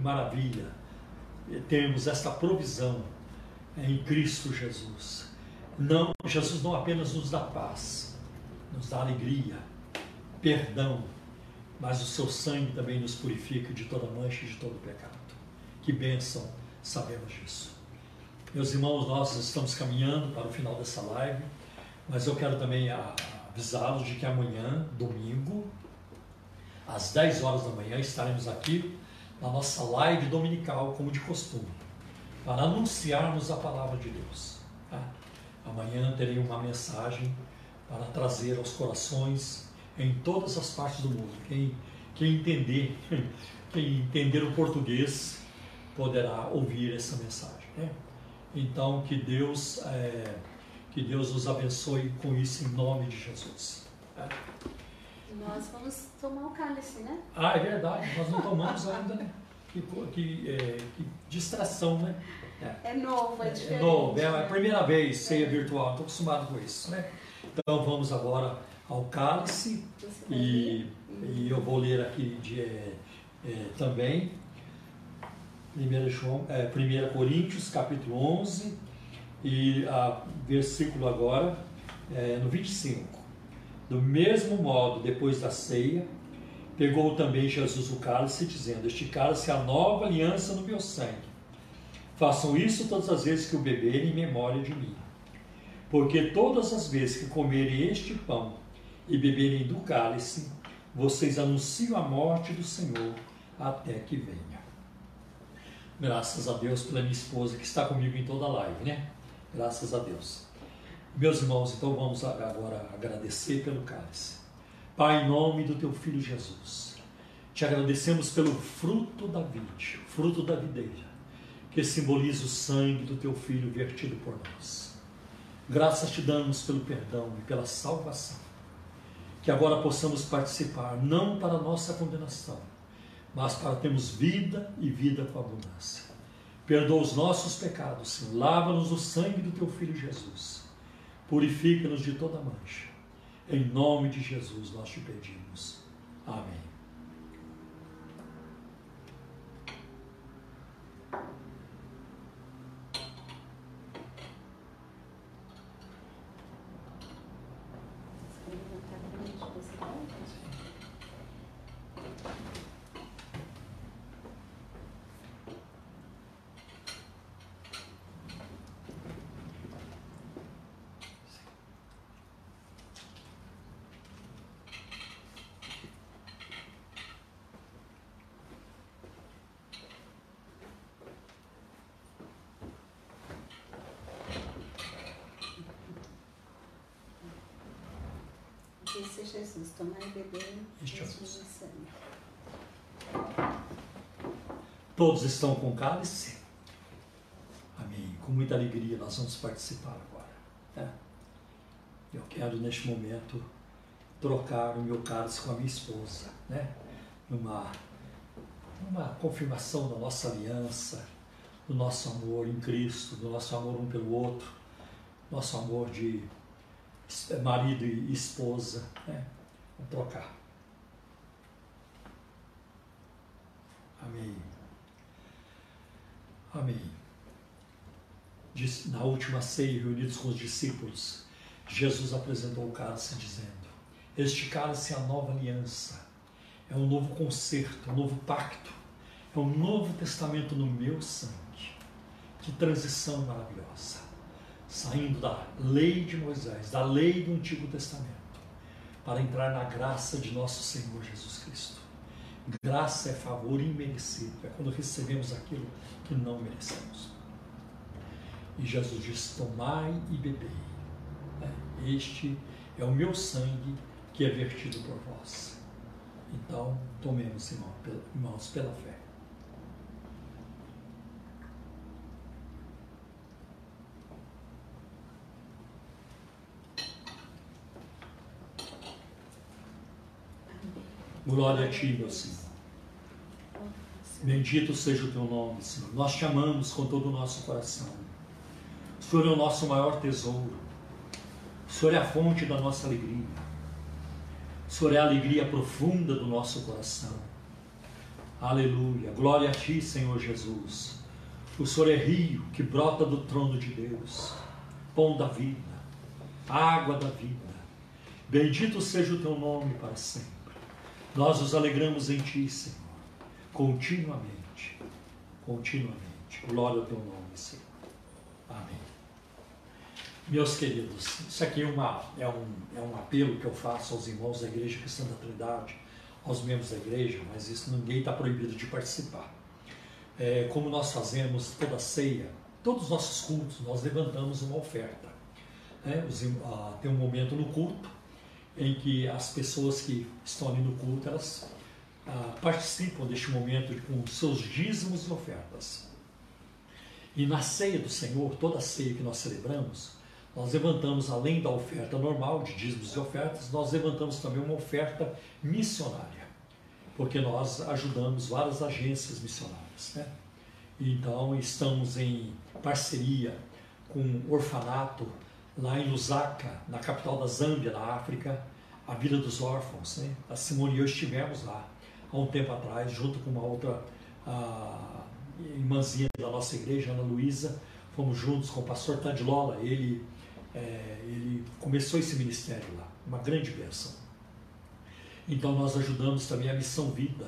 Maravilha termos esta provisão em Cristo Jesus. Não, Jesus não apenas nos dá paz, nos dá alegria, perdão, mas o seu sangue também nos purifica de toda mancha e de todo pecado. Que bênção sabemos disso. Meus irmãos, nós estamos caminhando para o final dessa live, mas eu quero também avisá-los de que amanhã, domingo, às 10 horas da manhã, estaremos aqui na nossa live dominical, como de costume, para anunciarmos a palavra de Deus. tá? Amanhã terei uma mensagem para trazer aos corações em todas as partes do mundo. Quem, quem entender, quem entender o português poderá ouvir essa mensagem. né? Então que Deus é, que Deus nos abençoe com isso em nome de Jesus. tá? Nós vamos tomar o cálice, né? Ah, é verdade, nós não tomamos ainda, né? Que, que, é, que distração, né? É novo, é É diferente. novo, é a primeira vez ceia virtual, estou acostumado com isso, né? Então vamos agora ao cálice e, e eu vou ler aqui de, é, é, também 1, João, é, 1 Coríntios, capítulo 11, e a versículo agora é, no 25. Do mesmo modo, depois da ceia, pegou também Jesus o cálice, dizendo: Este cálice é a nova aliança no meu sangue. Façam isso todas as vezes que o beberem em memória de mim. Porque todas as vezes que comerem este pão e beberem do cálice, vocês anunciam a morte do Senhor até que venha. Graças a Deus pela minha esposa que está comigo em toda a live, né? Graças a Deus. Meus irmãos, então vamos agora agradecer pelo cálice. Pai, em nome do teu filho Jesus, te agradecemos pelo fruto da vide, fruto da videira, que simboliza o sangue do teu filho vertido por nós. Graças te damos pelo perdão e pela salvação. Que agora possamos participar, não para nossa condenação, mas para termos vida e vida com abundância. Perdoa os nossos pecados. Lava-nos o sangue do teu filho Jesus. Purifica-nos de toda mancha em nome de Jesus nós te pedimos. Amém. Disse Jesus, tomar e beber este sangue. Todos estão com cálice? Amém. Com muita alegria nós vamos participar agora. Né? Eu quero neste momento trocar o meu cálice com a minha esposa, né? Numa, numa confirmação da nossa aliança, do nosso amor em Cristo, do nosso amor um pelo outro, nosso amor de marido e esposa, né? Vamos trocar. Amém. Amém. Diz, na última ceia, reunidos com os discípulos, Jesus apresentou o cálice dizendo: Este cálice é a nova aliança, é um novo concerto, um novo pacto, é um novo testamento no meu sangue. Que transição maravilhosa saindo da lei de Moisés, da lei do Antigo Testamento, para entrar na graça de nosso Senhor Jesus Cristo. Graça é favor imerecido, é quando recebemos aquilo que não merecemos. E Jesus diz: Tomai e bebei. É, este é o meu sangue que é vertido por vós. Então, tomemos, irmãos, pela fé. Glória a Ti, meu Senhor. Bendito seja o Teu nome, Senhor. Nós te amamos com todo o nosso coração. O Senhor é o nosso maior tesouro. O Senhor é a fonte da nossa alegria. O Senhor é a alegria profunda do nosso coração. Aleluia. Glória a Ti, Senhor Jesus. O Senhor é rio que brota do trono de Deus, pão da vida, água da vida. Bendito seja o Teu nome para sempre. Nós nos alegramos em Ti, Senhor, continuamente, continuamente. Glória ao Teu nome, Senhor. Amém. Meus queridos, isso aqui é, uma, é, um, é um apelo que eu faço aos irmãos da Igreja Cristã da Trindade, aos membros da igreja, mas isso ninguém está proibido de participar. É, como nós fazemos toda ceia, todos os nossos cultos, nós levantamos uma oferta. Né? Os, ah, tem um momento no culto em que as pessoas que estão ali no culto, elas ah, participam deste momento com seus dízimos e ofertas. E na ceia do Senhor, toda a ceia que nós celebramos, nós levantamos, além da oferta normal de dízimos e ofertas, nós levantamos também uma oferta missionária, porque nós ajudamos várias agências missionárias. Né? Então, estamos em parceria com o orfanato lá em Lusaka, na capital da Zâmbia, na África, a Vila dos Órfãos. Né? A Simone e eu estivemos lá há um tempo atrás, junto com uma outra a, irmãzinha da nossa igreja, Ana Luísa, fomos juntos com o pastor Tadilola, ele, é, ele começou esse ministério lá, uma grande bênção. Então nós ajudamos também a Missão Vida,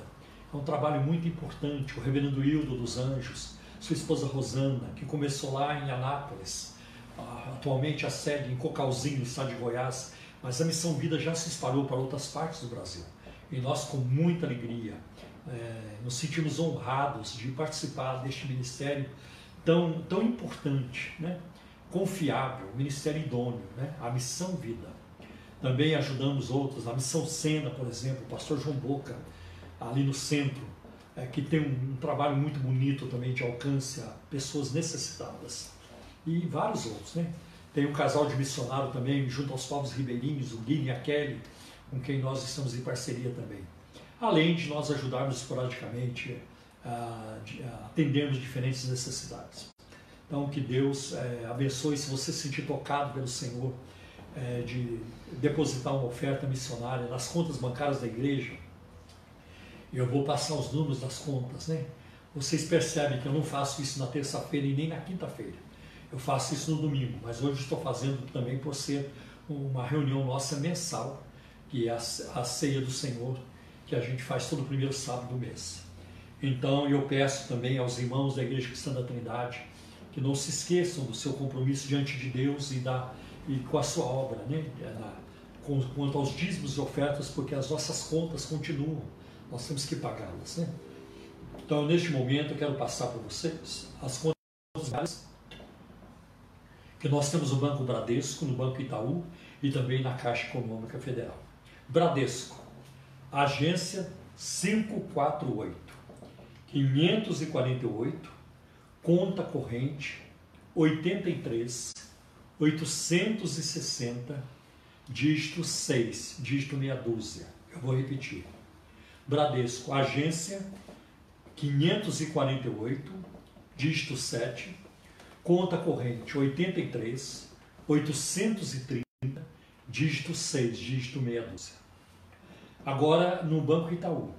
é um trabalho muito importante, o reverendo Hildo dos Anjos, sua esposa Rosana, que começou lá em Anápolis, atualmente a sede em Cocalzinho, estado de Goiás, mas a Missão Vida já se espalhou para outras partes do Brasil. E nós, com muita alegria, é, nos sentimos honrados de participar deste ministério tão, tão importante, né? confiável, ministério idôneo, né? a missão vida. Também ajudamos outros, a missão Sena, por exemplo, o pastor João Boca, ali no centro, é, que tem um, um, trabalho muito bonito também de alcance a pessoas necessitadas. E vários outros, né? Tem um casal de missionário também, junto aos povos ribeirinhos, o Guilherme e a Kelly, com quem nós estamos em parceria também. Além de nós ajudarmos esporadicamente a, a atendermos diferentes necessidades. Então, que Deus é, abençoe. Se você se sentir tocado pelo Senhor, é, de depositar uma oferta missionária nas contas bancárias da igreja, eu vou passar os números das contas, né? Vocês percebem que eu não faço isso na terça-feira e nem na quinta-feira. Eu faço isso no domingo, mas hoje estou fazendo também por ser uma reunião nossa mensal, que é a, ceia do Senhor, que a gente faz todo primeiro sábado do mês. Então eu peço também aos irmãos da Igreja Cristã da Trindade que não se esqueçam do seu compromisso diante de Deus e, da, e com a sua obra, né? Na, com, quanto aos dízimos e ofertas, porque as nossas contas continuam, nós temos que pagá-las. Né? Então, neste momento, eu quero passar para vocês as contas que nós temos no Banco Bradesco, no Banco Itaú e também na Caixa Econômica Federal. Bradesco, agência 548, 548 conta corrente 83 860 dígito 6, dígito meia dúzia. Eu vou repetir. Bradesco, agência 548, dígito 7, conta corrente 83 830, dígito 6, dígito meia dúzia. Agora no Banco Itaú,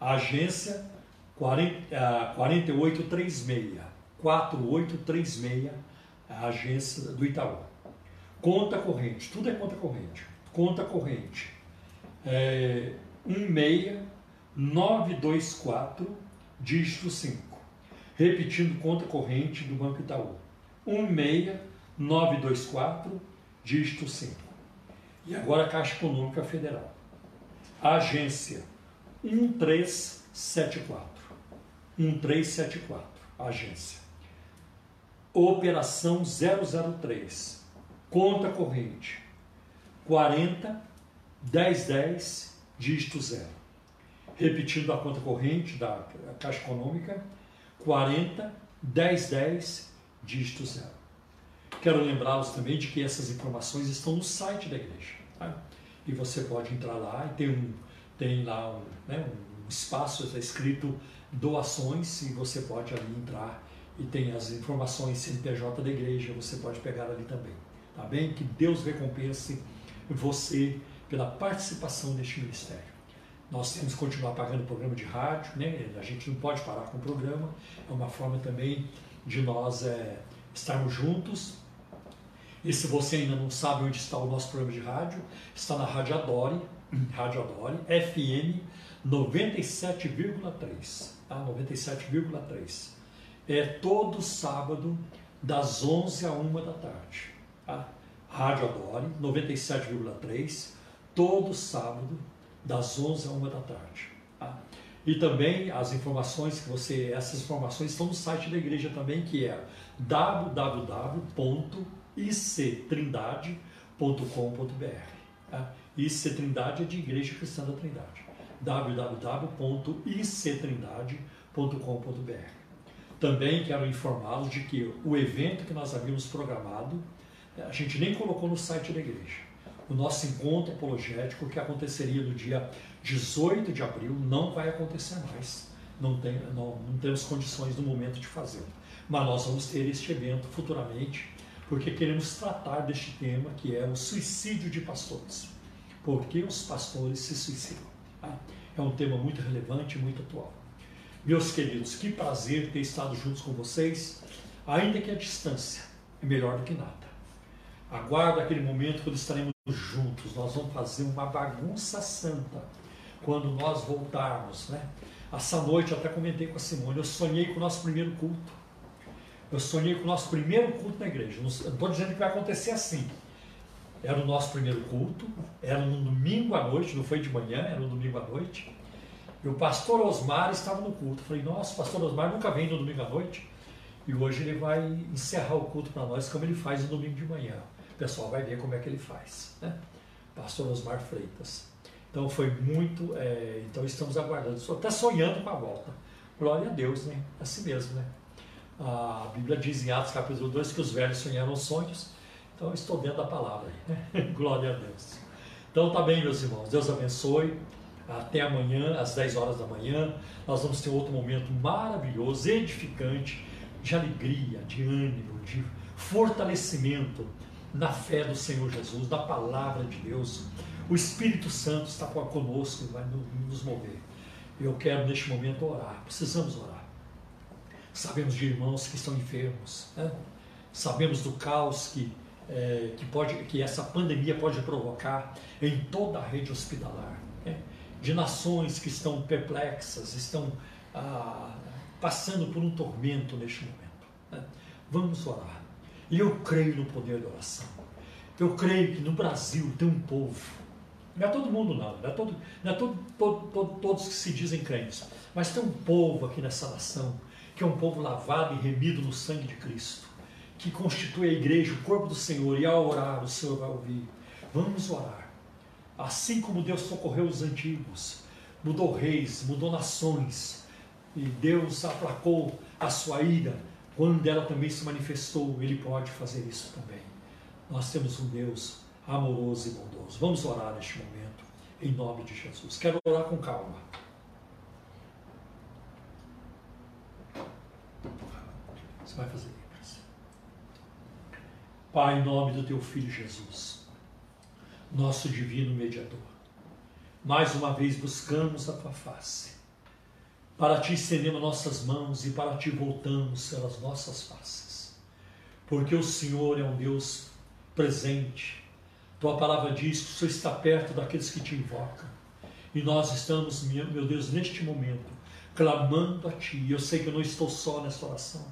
a agência 4836, 4836, a agência do Itaú. Conta corrente, tudo é conta corrente. Conta corrente é, 16924, dígito 5. Repetindo, conta corrente do Banco Itaú. 16924, dígito 5. E agora a Caixa Econômica Federal. agência 1374. 1374, agência. Operação 003, conta corrente 40 1010, dígito 0. Repetindo a conta corrente da Caixa Econômica, 40 1010, dígito 0. Quero lembrá-los também de que essas informações estão no site da igreja. Tá? E você pode entrar lá e tem, um, tem lá um, né, um espaço, está escrito doações e você pode ali entrar e tem as informações CNPJ da igreja, você pode pegar ali também. Tá bem? Que Deus recompense você pela participação neste ministério. Nós temos que continuar pagando o programa de rádio, né? a gente não pode parar com o programa, é uma forma também de nós é, estarmos juntos. E se você ainda não sabe onde está o nosso programa de rádio, está na Rádio Adore, Rádio Adore, FM 97,3 tá? 97,3. É todo sábado, das 11 a 1 da tarde. Tá? Rádio Adore, 97,3, todo sábado, das 11 a 1 da tarde. Tá? E também as informações que você, essas informações estão no site da igreja também, que é www.ictrindade.com.br. Tá? IC Trindade é de Igreja Cristã da Trindade www.ictrindade.com.br. Também quero informá-los de que o evento que nós havíamos programado, a gente nem colocou no site da igreja. O nosso encontro apologético, que aconteceria no dia 18 de abril, não vai acontecer mais. Não, tem, não, não temos condições no momento de fazê-lo. Mas nós vamos ter este evento futuramente, porque queremos tratar deste tema que é o suicídio de pastores. Por que os pastores se suicidam? Tá? É um tema muito relevante e muito atual. Meus queridos, que prazer ter estado juntos com vocês, ainda que a distância é melhor do que nada. Aguardo aquele momento quando estaremos juntos, nós vamos fazer uma bagunça santa quando nós voltarmos, né? Essa noite eu até comentei com a Simone, eu sonhei com o nosso primeiro culto. Eu sonhei com o nosso primeiro culto na igreja. Não estou dizendo que vai acontecer assim, era o nosso primeiro culto, era no domingo à noite, não foi de manhã, era no domingo à noite. E o pastor Osmar estava no culto. Eu falei, nossa, pastor Osmar nunca vem no domingo à noite. E hoje ele vai encerrar o culto para nós, como ele faz no domingo de manhã. O pessoal vai ver como é que ele faz. Né? Pastor Osmar Freitas. Então foi muito. É, então estamos aguardando, estou até sonhando com a volta. Glória a Deus, né? Assim mesmo, né? A Bíblia diz em Atos capítulo 2 que os velhos sonharam sonhos. Então estou dentro da palavra aí, né? Glória a Deus. Então tá bem, meus irmãos. Deus abençoe. Até amanhã, às 10 horas da manhã. Nós vamos ter outro momento maravilhoso, edificante, de alegria, de ânimo, de fortalecimento na fé do Senhor Jesus, da palavra de Deus. O Espírito Santo está conosco e vai nos mover. Eu quero neste momento orar. Precisamos orar. Sabemos de irmãos que estão enfermos. Né? Sabemos do caos que, é, que, pode, que essa pandemia pode provocar em toda a rede hospitalar. Né? De nações que estão perplexas, estão ah, passando por um tormento neste momento. Né? Vamos orar. E eu creio no poder da oração. Eu creio que no Brasil tem um povo não é todo mundo, não. Não é, todo, não é todo, todo, todo, todos que se dizem crentes. Mas tem um povo aqui nessa nação, que é um povo lavado e remido no sangue de Cristo, que constitui a igreja, o corpo do Senhor, e ao orar, o Senhor vai ouvir. Vamos orar. Assim como Deus socorreu os antigos, mudou reis, mudou nações, e Deus aplacou a sua ira, quando ela também se manifestou, Ele pode fazer isso também. Nós temos um Deus amoroso e bondoso. Vamos orar neste momento, em nome de Jesus. Quero orar com calma. Você vai fazer isso. Pai, em nome do teu Filho Jesus, nosso divino mediador, mais uma vez buscamos a tua face. Para ti estendemos nossas mãos e para ti voltamos pelas nossas faces. Porque o Senhor é um Deus presente, tua palavra diz que o Senhor está perto daqueles que te invocam. E nós estamos, meu Deus, neste momento, clamando a Ti. E eu sei que eu não estou só nesta oração.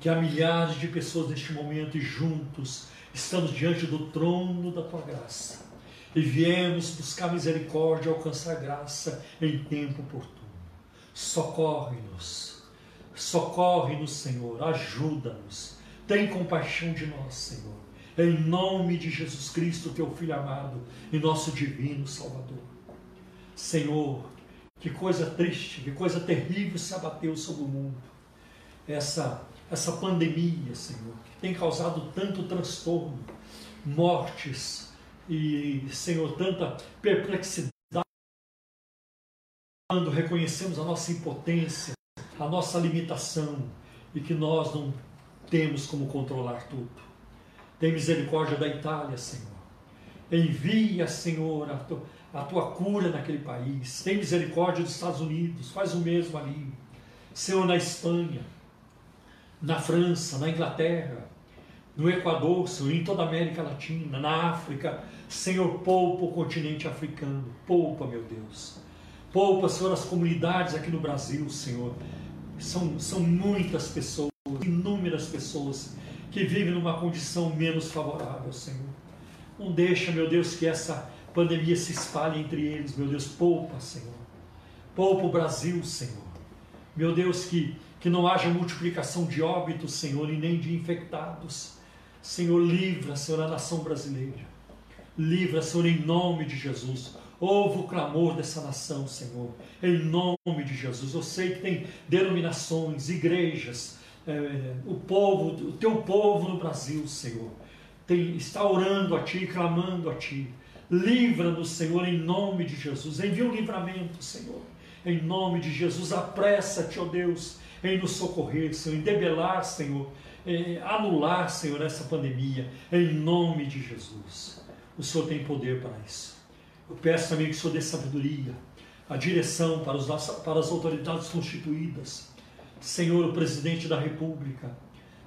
Que há milhares de pessoas neste momento e juntos estamos diante do trono da Tua graça. E viemos buscar misericórdia e alcançar graça em tempo oportuno. Socorre-nos. Socorre-nos, Senhor. Ajuda-nos. Tem compaixão de nós, Senhor em nome de Jesus Cristo, teu Filho amado e nosso divino Salvador. Senhor, que coisa triste, que coisa terrível se abateu sobre o mundo. Essa, essa pandemia, Senhor, que tem causado tanto transtorno, mortes e, Senhor, tanta perplexidade. Quando reconhecemos a nossa impotência, a nossa limitação e que nós não temos como controlar tudo. Tem misericórdia da Itália, Senhor. Envia, Senhor, a tua, a tua cura naquele país. Tem misericórdia dos Estados Unidos. Faz o mesmo ali. Senhor, na Espanha, na França, na Inglaterra, no Equador, Senhor, em toda a América Latina, na África. Senhor, poupa o continente africano. Poupa, meu Deus. Poupa, Senhor, as comunidades aqui no Brasil, Senhor. São, são muitas pessoas, inúmeras pessoas que vivem numa condição menos favorável, Senhor. Não deixa, meu Deus, que essa pandemia se espalhe entre eles, meu Deus, poupa, Senhor. Poupa o Brasil, Senhor. Meu Deus, que, que não haja multiplicação de óbitos, Senhor, e nem de infectados. Senhor, livra, Senhor, a nação brasileira. Livra, Senhor, em nome de Jesus. Ouve o clamor dessa nação, Senhor, em nome de Jesus. Eu sei que tem denominações, igrejas, é, o povo, o teu povo no Brasil, Senhor, tem, está orando a Ti, clamando a Ti. Livra-nos, Senhor, em nome de Jesus. Envia um livramento, Senhor. Em nome de Jesus, apressa-te, ó Deus, em nos socorrer, Senhor, em debelar, Senhor, em anular, Senhor, essa pandemia, em nome de Jesus. O Senhor tem poder para isso. Eu peço também que o Senhor dê sabedoria, a direção para, os, para as autoridades constituídas, Senhor, o presidente da República.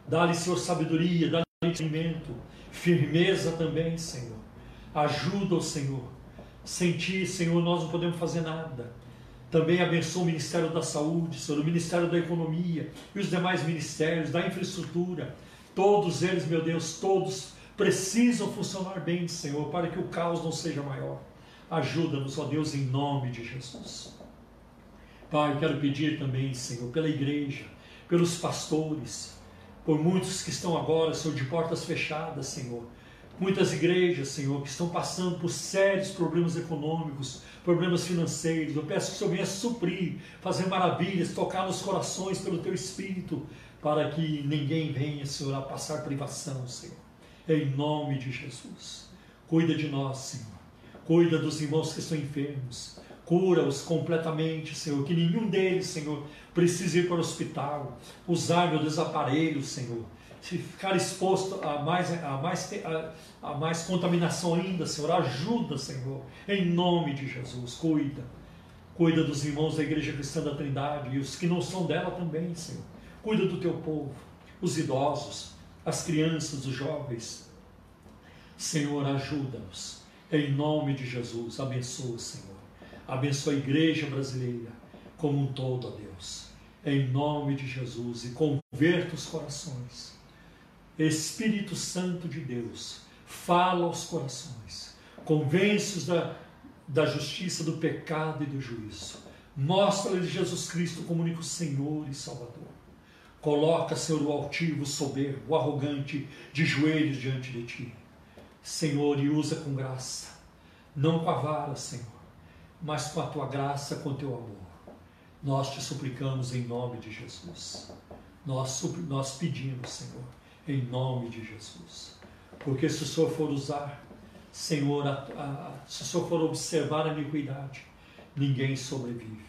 Dá-lhe, Senhor, sabedoria, dá-lhe entendimento, firmeza também, Senhor. Ajuda o Senhor. Sem ti, Senhor, nós não podemos fazer nada. Também abençoa o Ministério da Saúde, Senhor, o Ministério da Economia e os demais ministérios, da infraestrutura. Todos eles, meu Deus, todos precisam funcionar bem, Senhor, para que o caos não seja maior. Ajuda-nos, ó Deus, em nome de Jesus. Pai, quero pedir também, Senhor, pela igreja, pelos pastores, por muitos que estão agora, Senhor, de portas fechadas, Senhor. Muitas igrejas, Senhor, que estão passando por sérios problemas econômicos, problemas financeiros. Eu peço que o Senhor venha suprir, fazer maravilhas, tocar nos corações pelo Teu Espírito, para que ninguém venha, Senhor, a passar privação, Senhor. Em nome de Jesus. Cuida de nós, Senhor. Cuida dos irmãos que estão enfermos. Cura-os completamente, Senhor. Que nenhum deles, Senhor, precise ir para o hospital. Usar, meu Deus, aparelhos, Senhor. Se ficar exposto a mais, a, mais, a, a mais contaminação ainda, Senhor. Ajuda, Senhor. Em nome de Jesus. Cuida. Cuida dos irmãos da Igreja Cristã da Trindade e os que não são dela também, Senhor. Cuida do teu povo, os idosos, as crianças, os jovens. Senhor, ajuda-nos. Em nome de Jesus, abençoa, Senhor. Abençoa a igreja brasileira como um todo, ó Deus. Em nome de Jesus e converta os corações. Espírito Santo de Deus, fala aos corações. Convence-os da, da justiça, do pecado e do juízo. Mostra-lhes Jesus Cristo como único Senhor e Salvador. Coloca, Senhor, o altivo, o soberbo, o arrogante de joelhos diante de ti. Senhor, e usa com graça, não com a vara, Senhor, mas com a tua graça, com o teu amor. Nós te suplicamos em nome de Jesus. Nós, nós pedimos, Senhor, em nome de Jesus. Porque se o Senhor for usar, Senhor, a, a, se o Senhor for observar a iniquidade, ninguém sobrevive.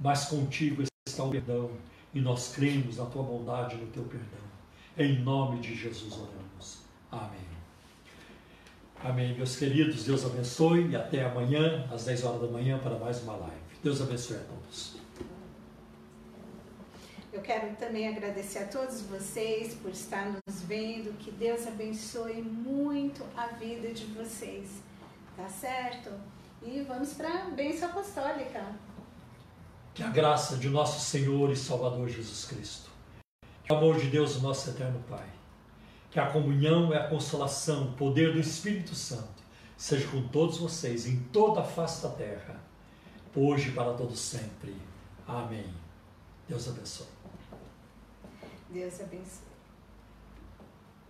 Mas contigo está o perdão e nós cremos na tua bondade e no teu perdão. Em nome de Jesus oramos. Amém. Amém, meus queridos. Deus abençoe e até amanhã, às 10 horas da manhã, para mais uma live. Deus abençoe a todos. Eu quero também agradecer a todos vocês por estar nos vendo. Que Deus abençoe muito a vida de vocês. Tá certo? E vamos para a bênção apostólica. Que a graça de nosso Senhor e Salvador Jesus Cristo, que o amor de Deus, nosso eterno Pai, que a comunhão e a consolação, o poder do Espírito Santo, seja com todos vocês em toda a face da terra, hoje e para todos sempre. Amém. Deus abençoe. Deus abençoe.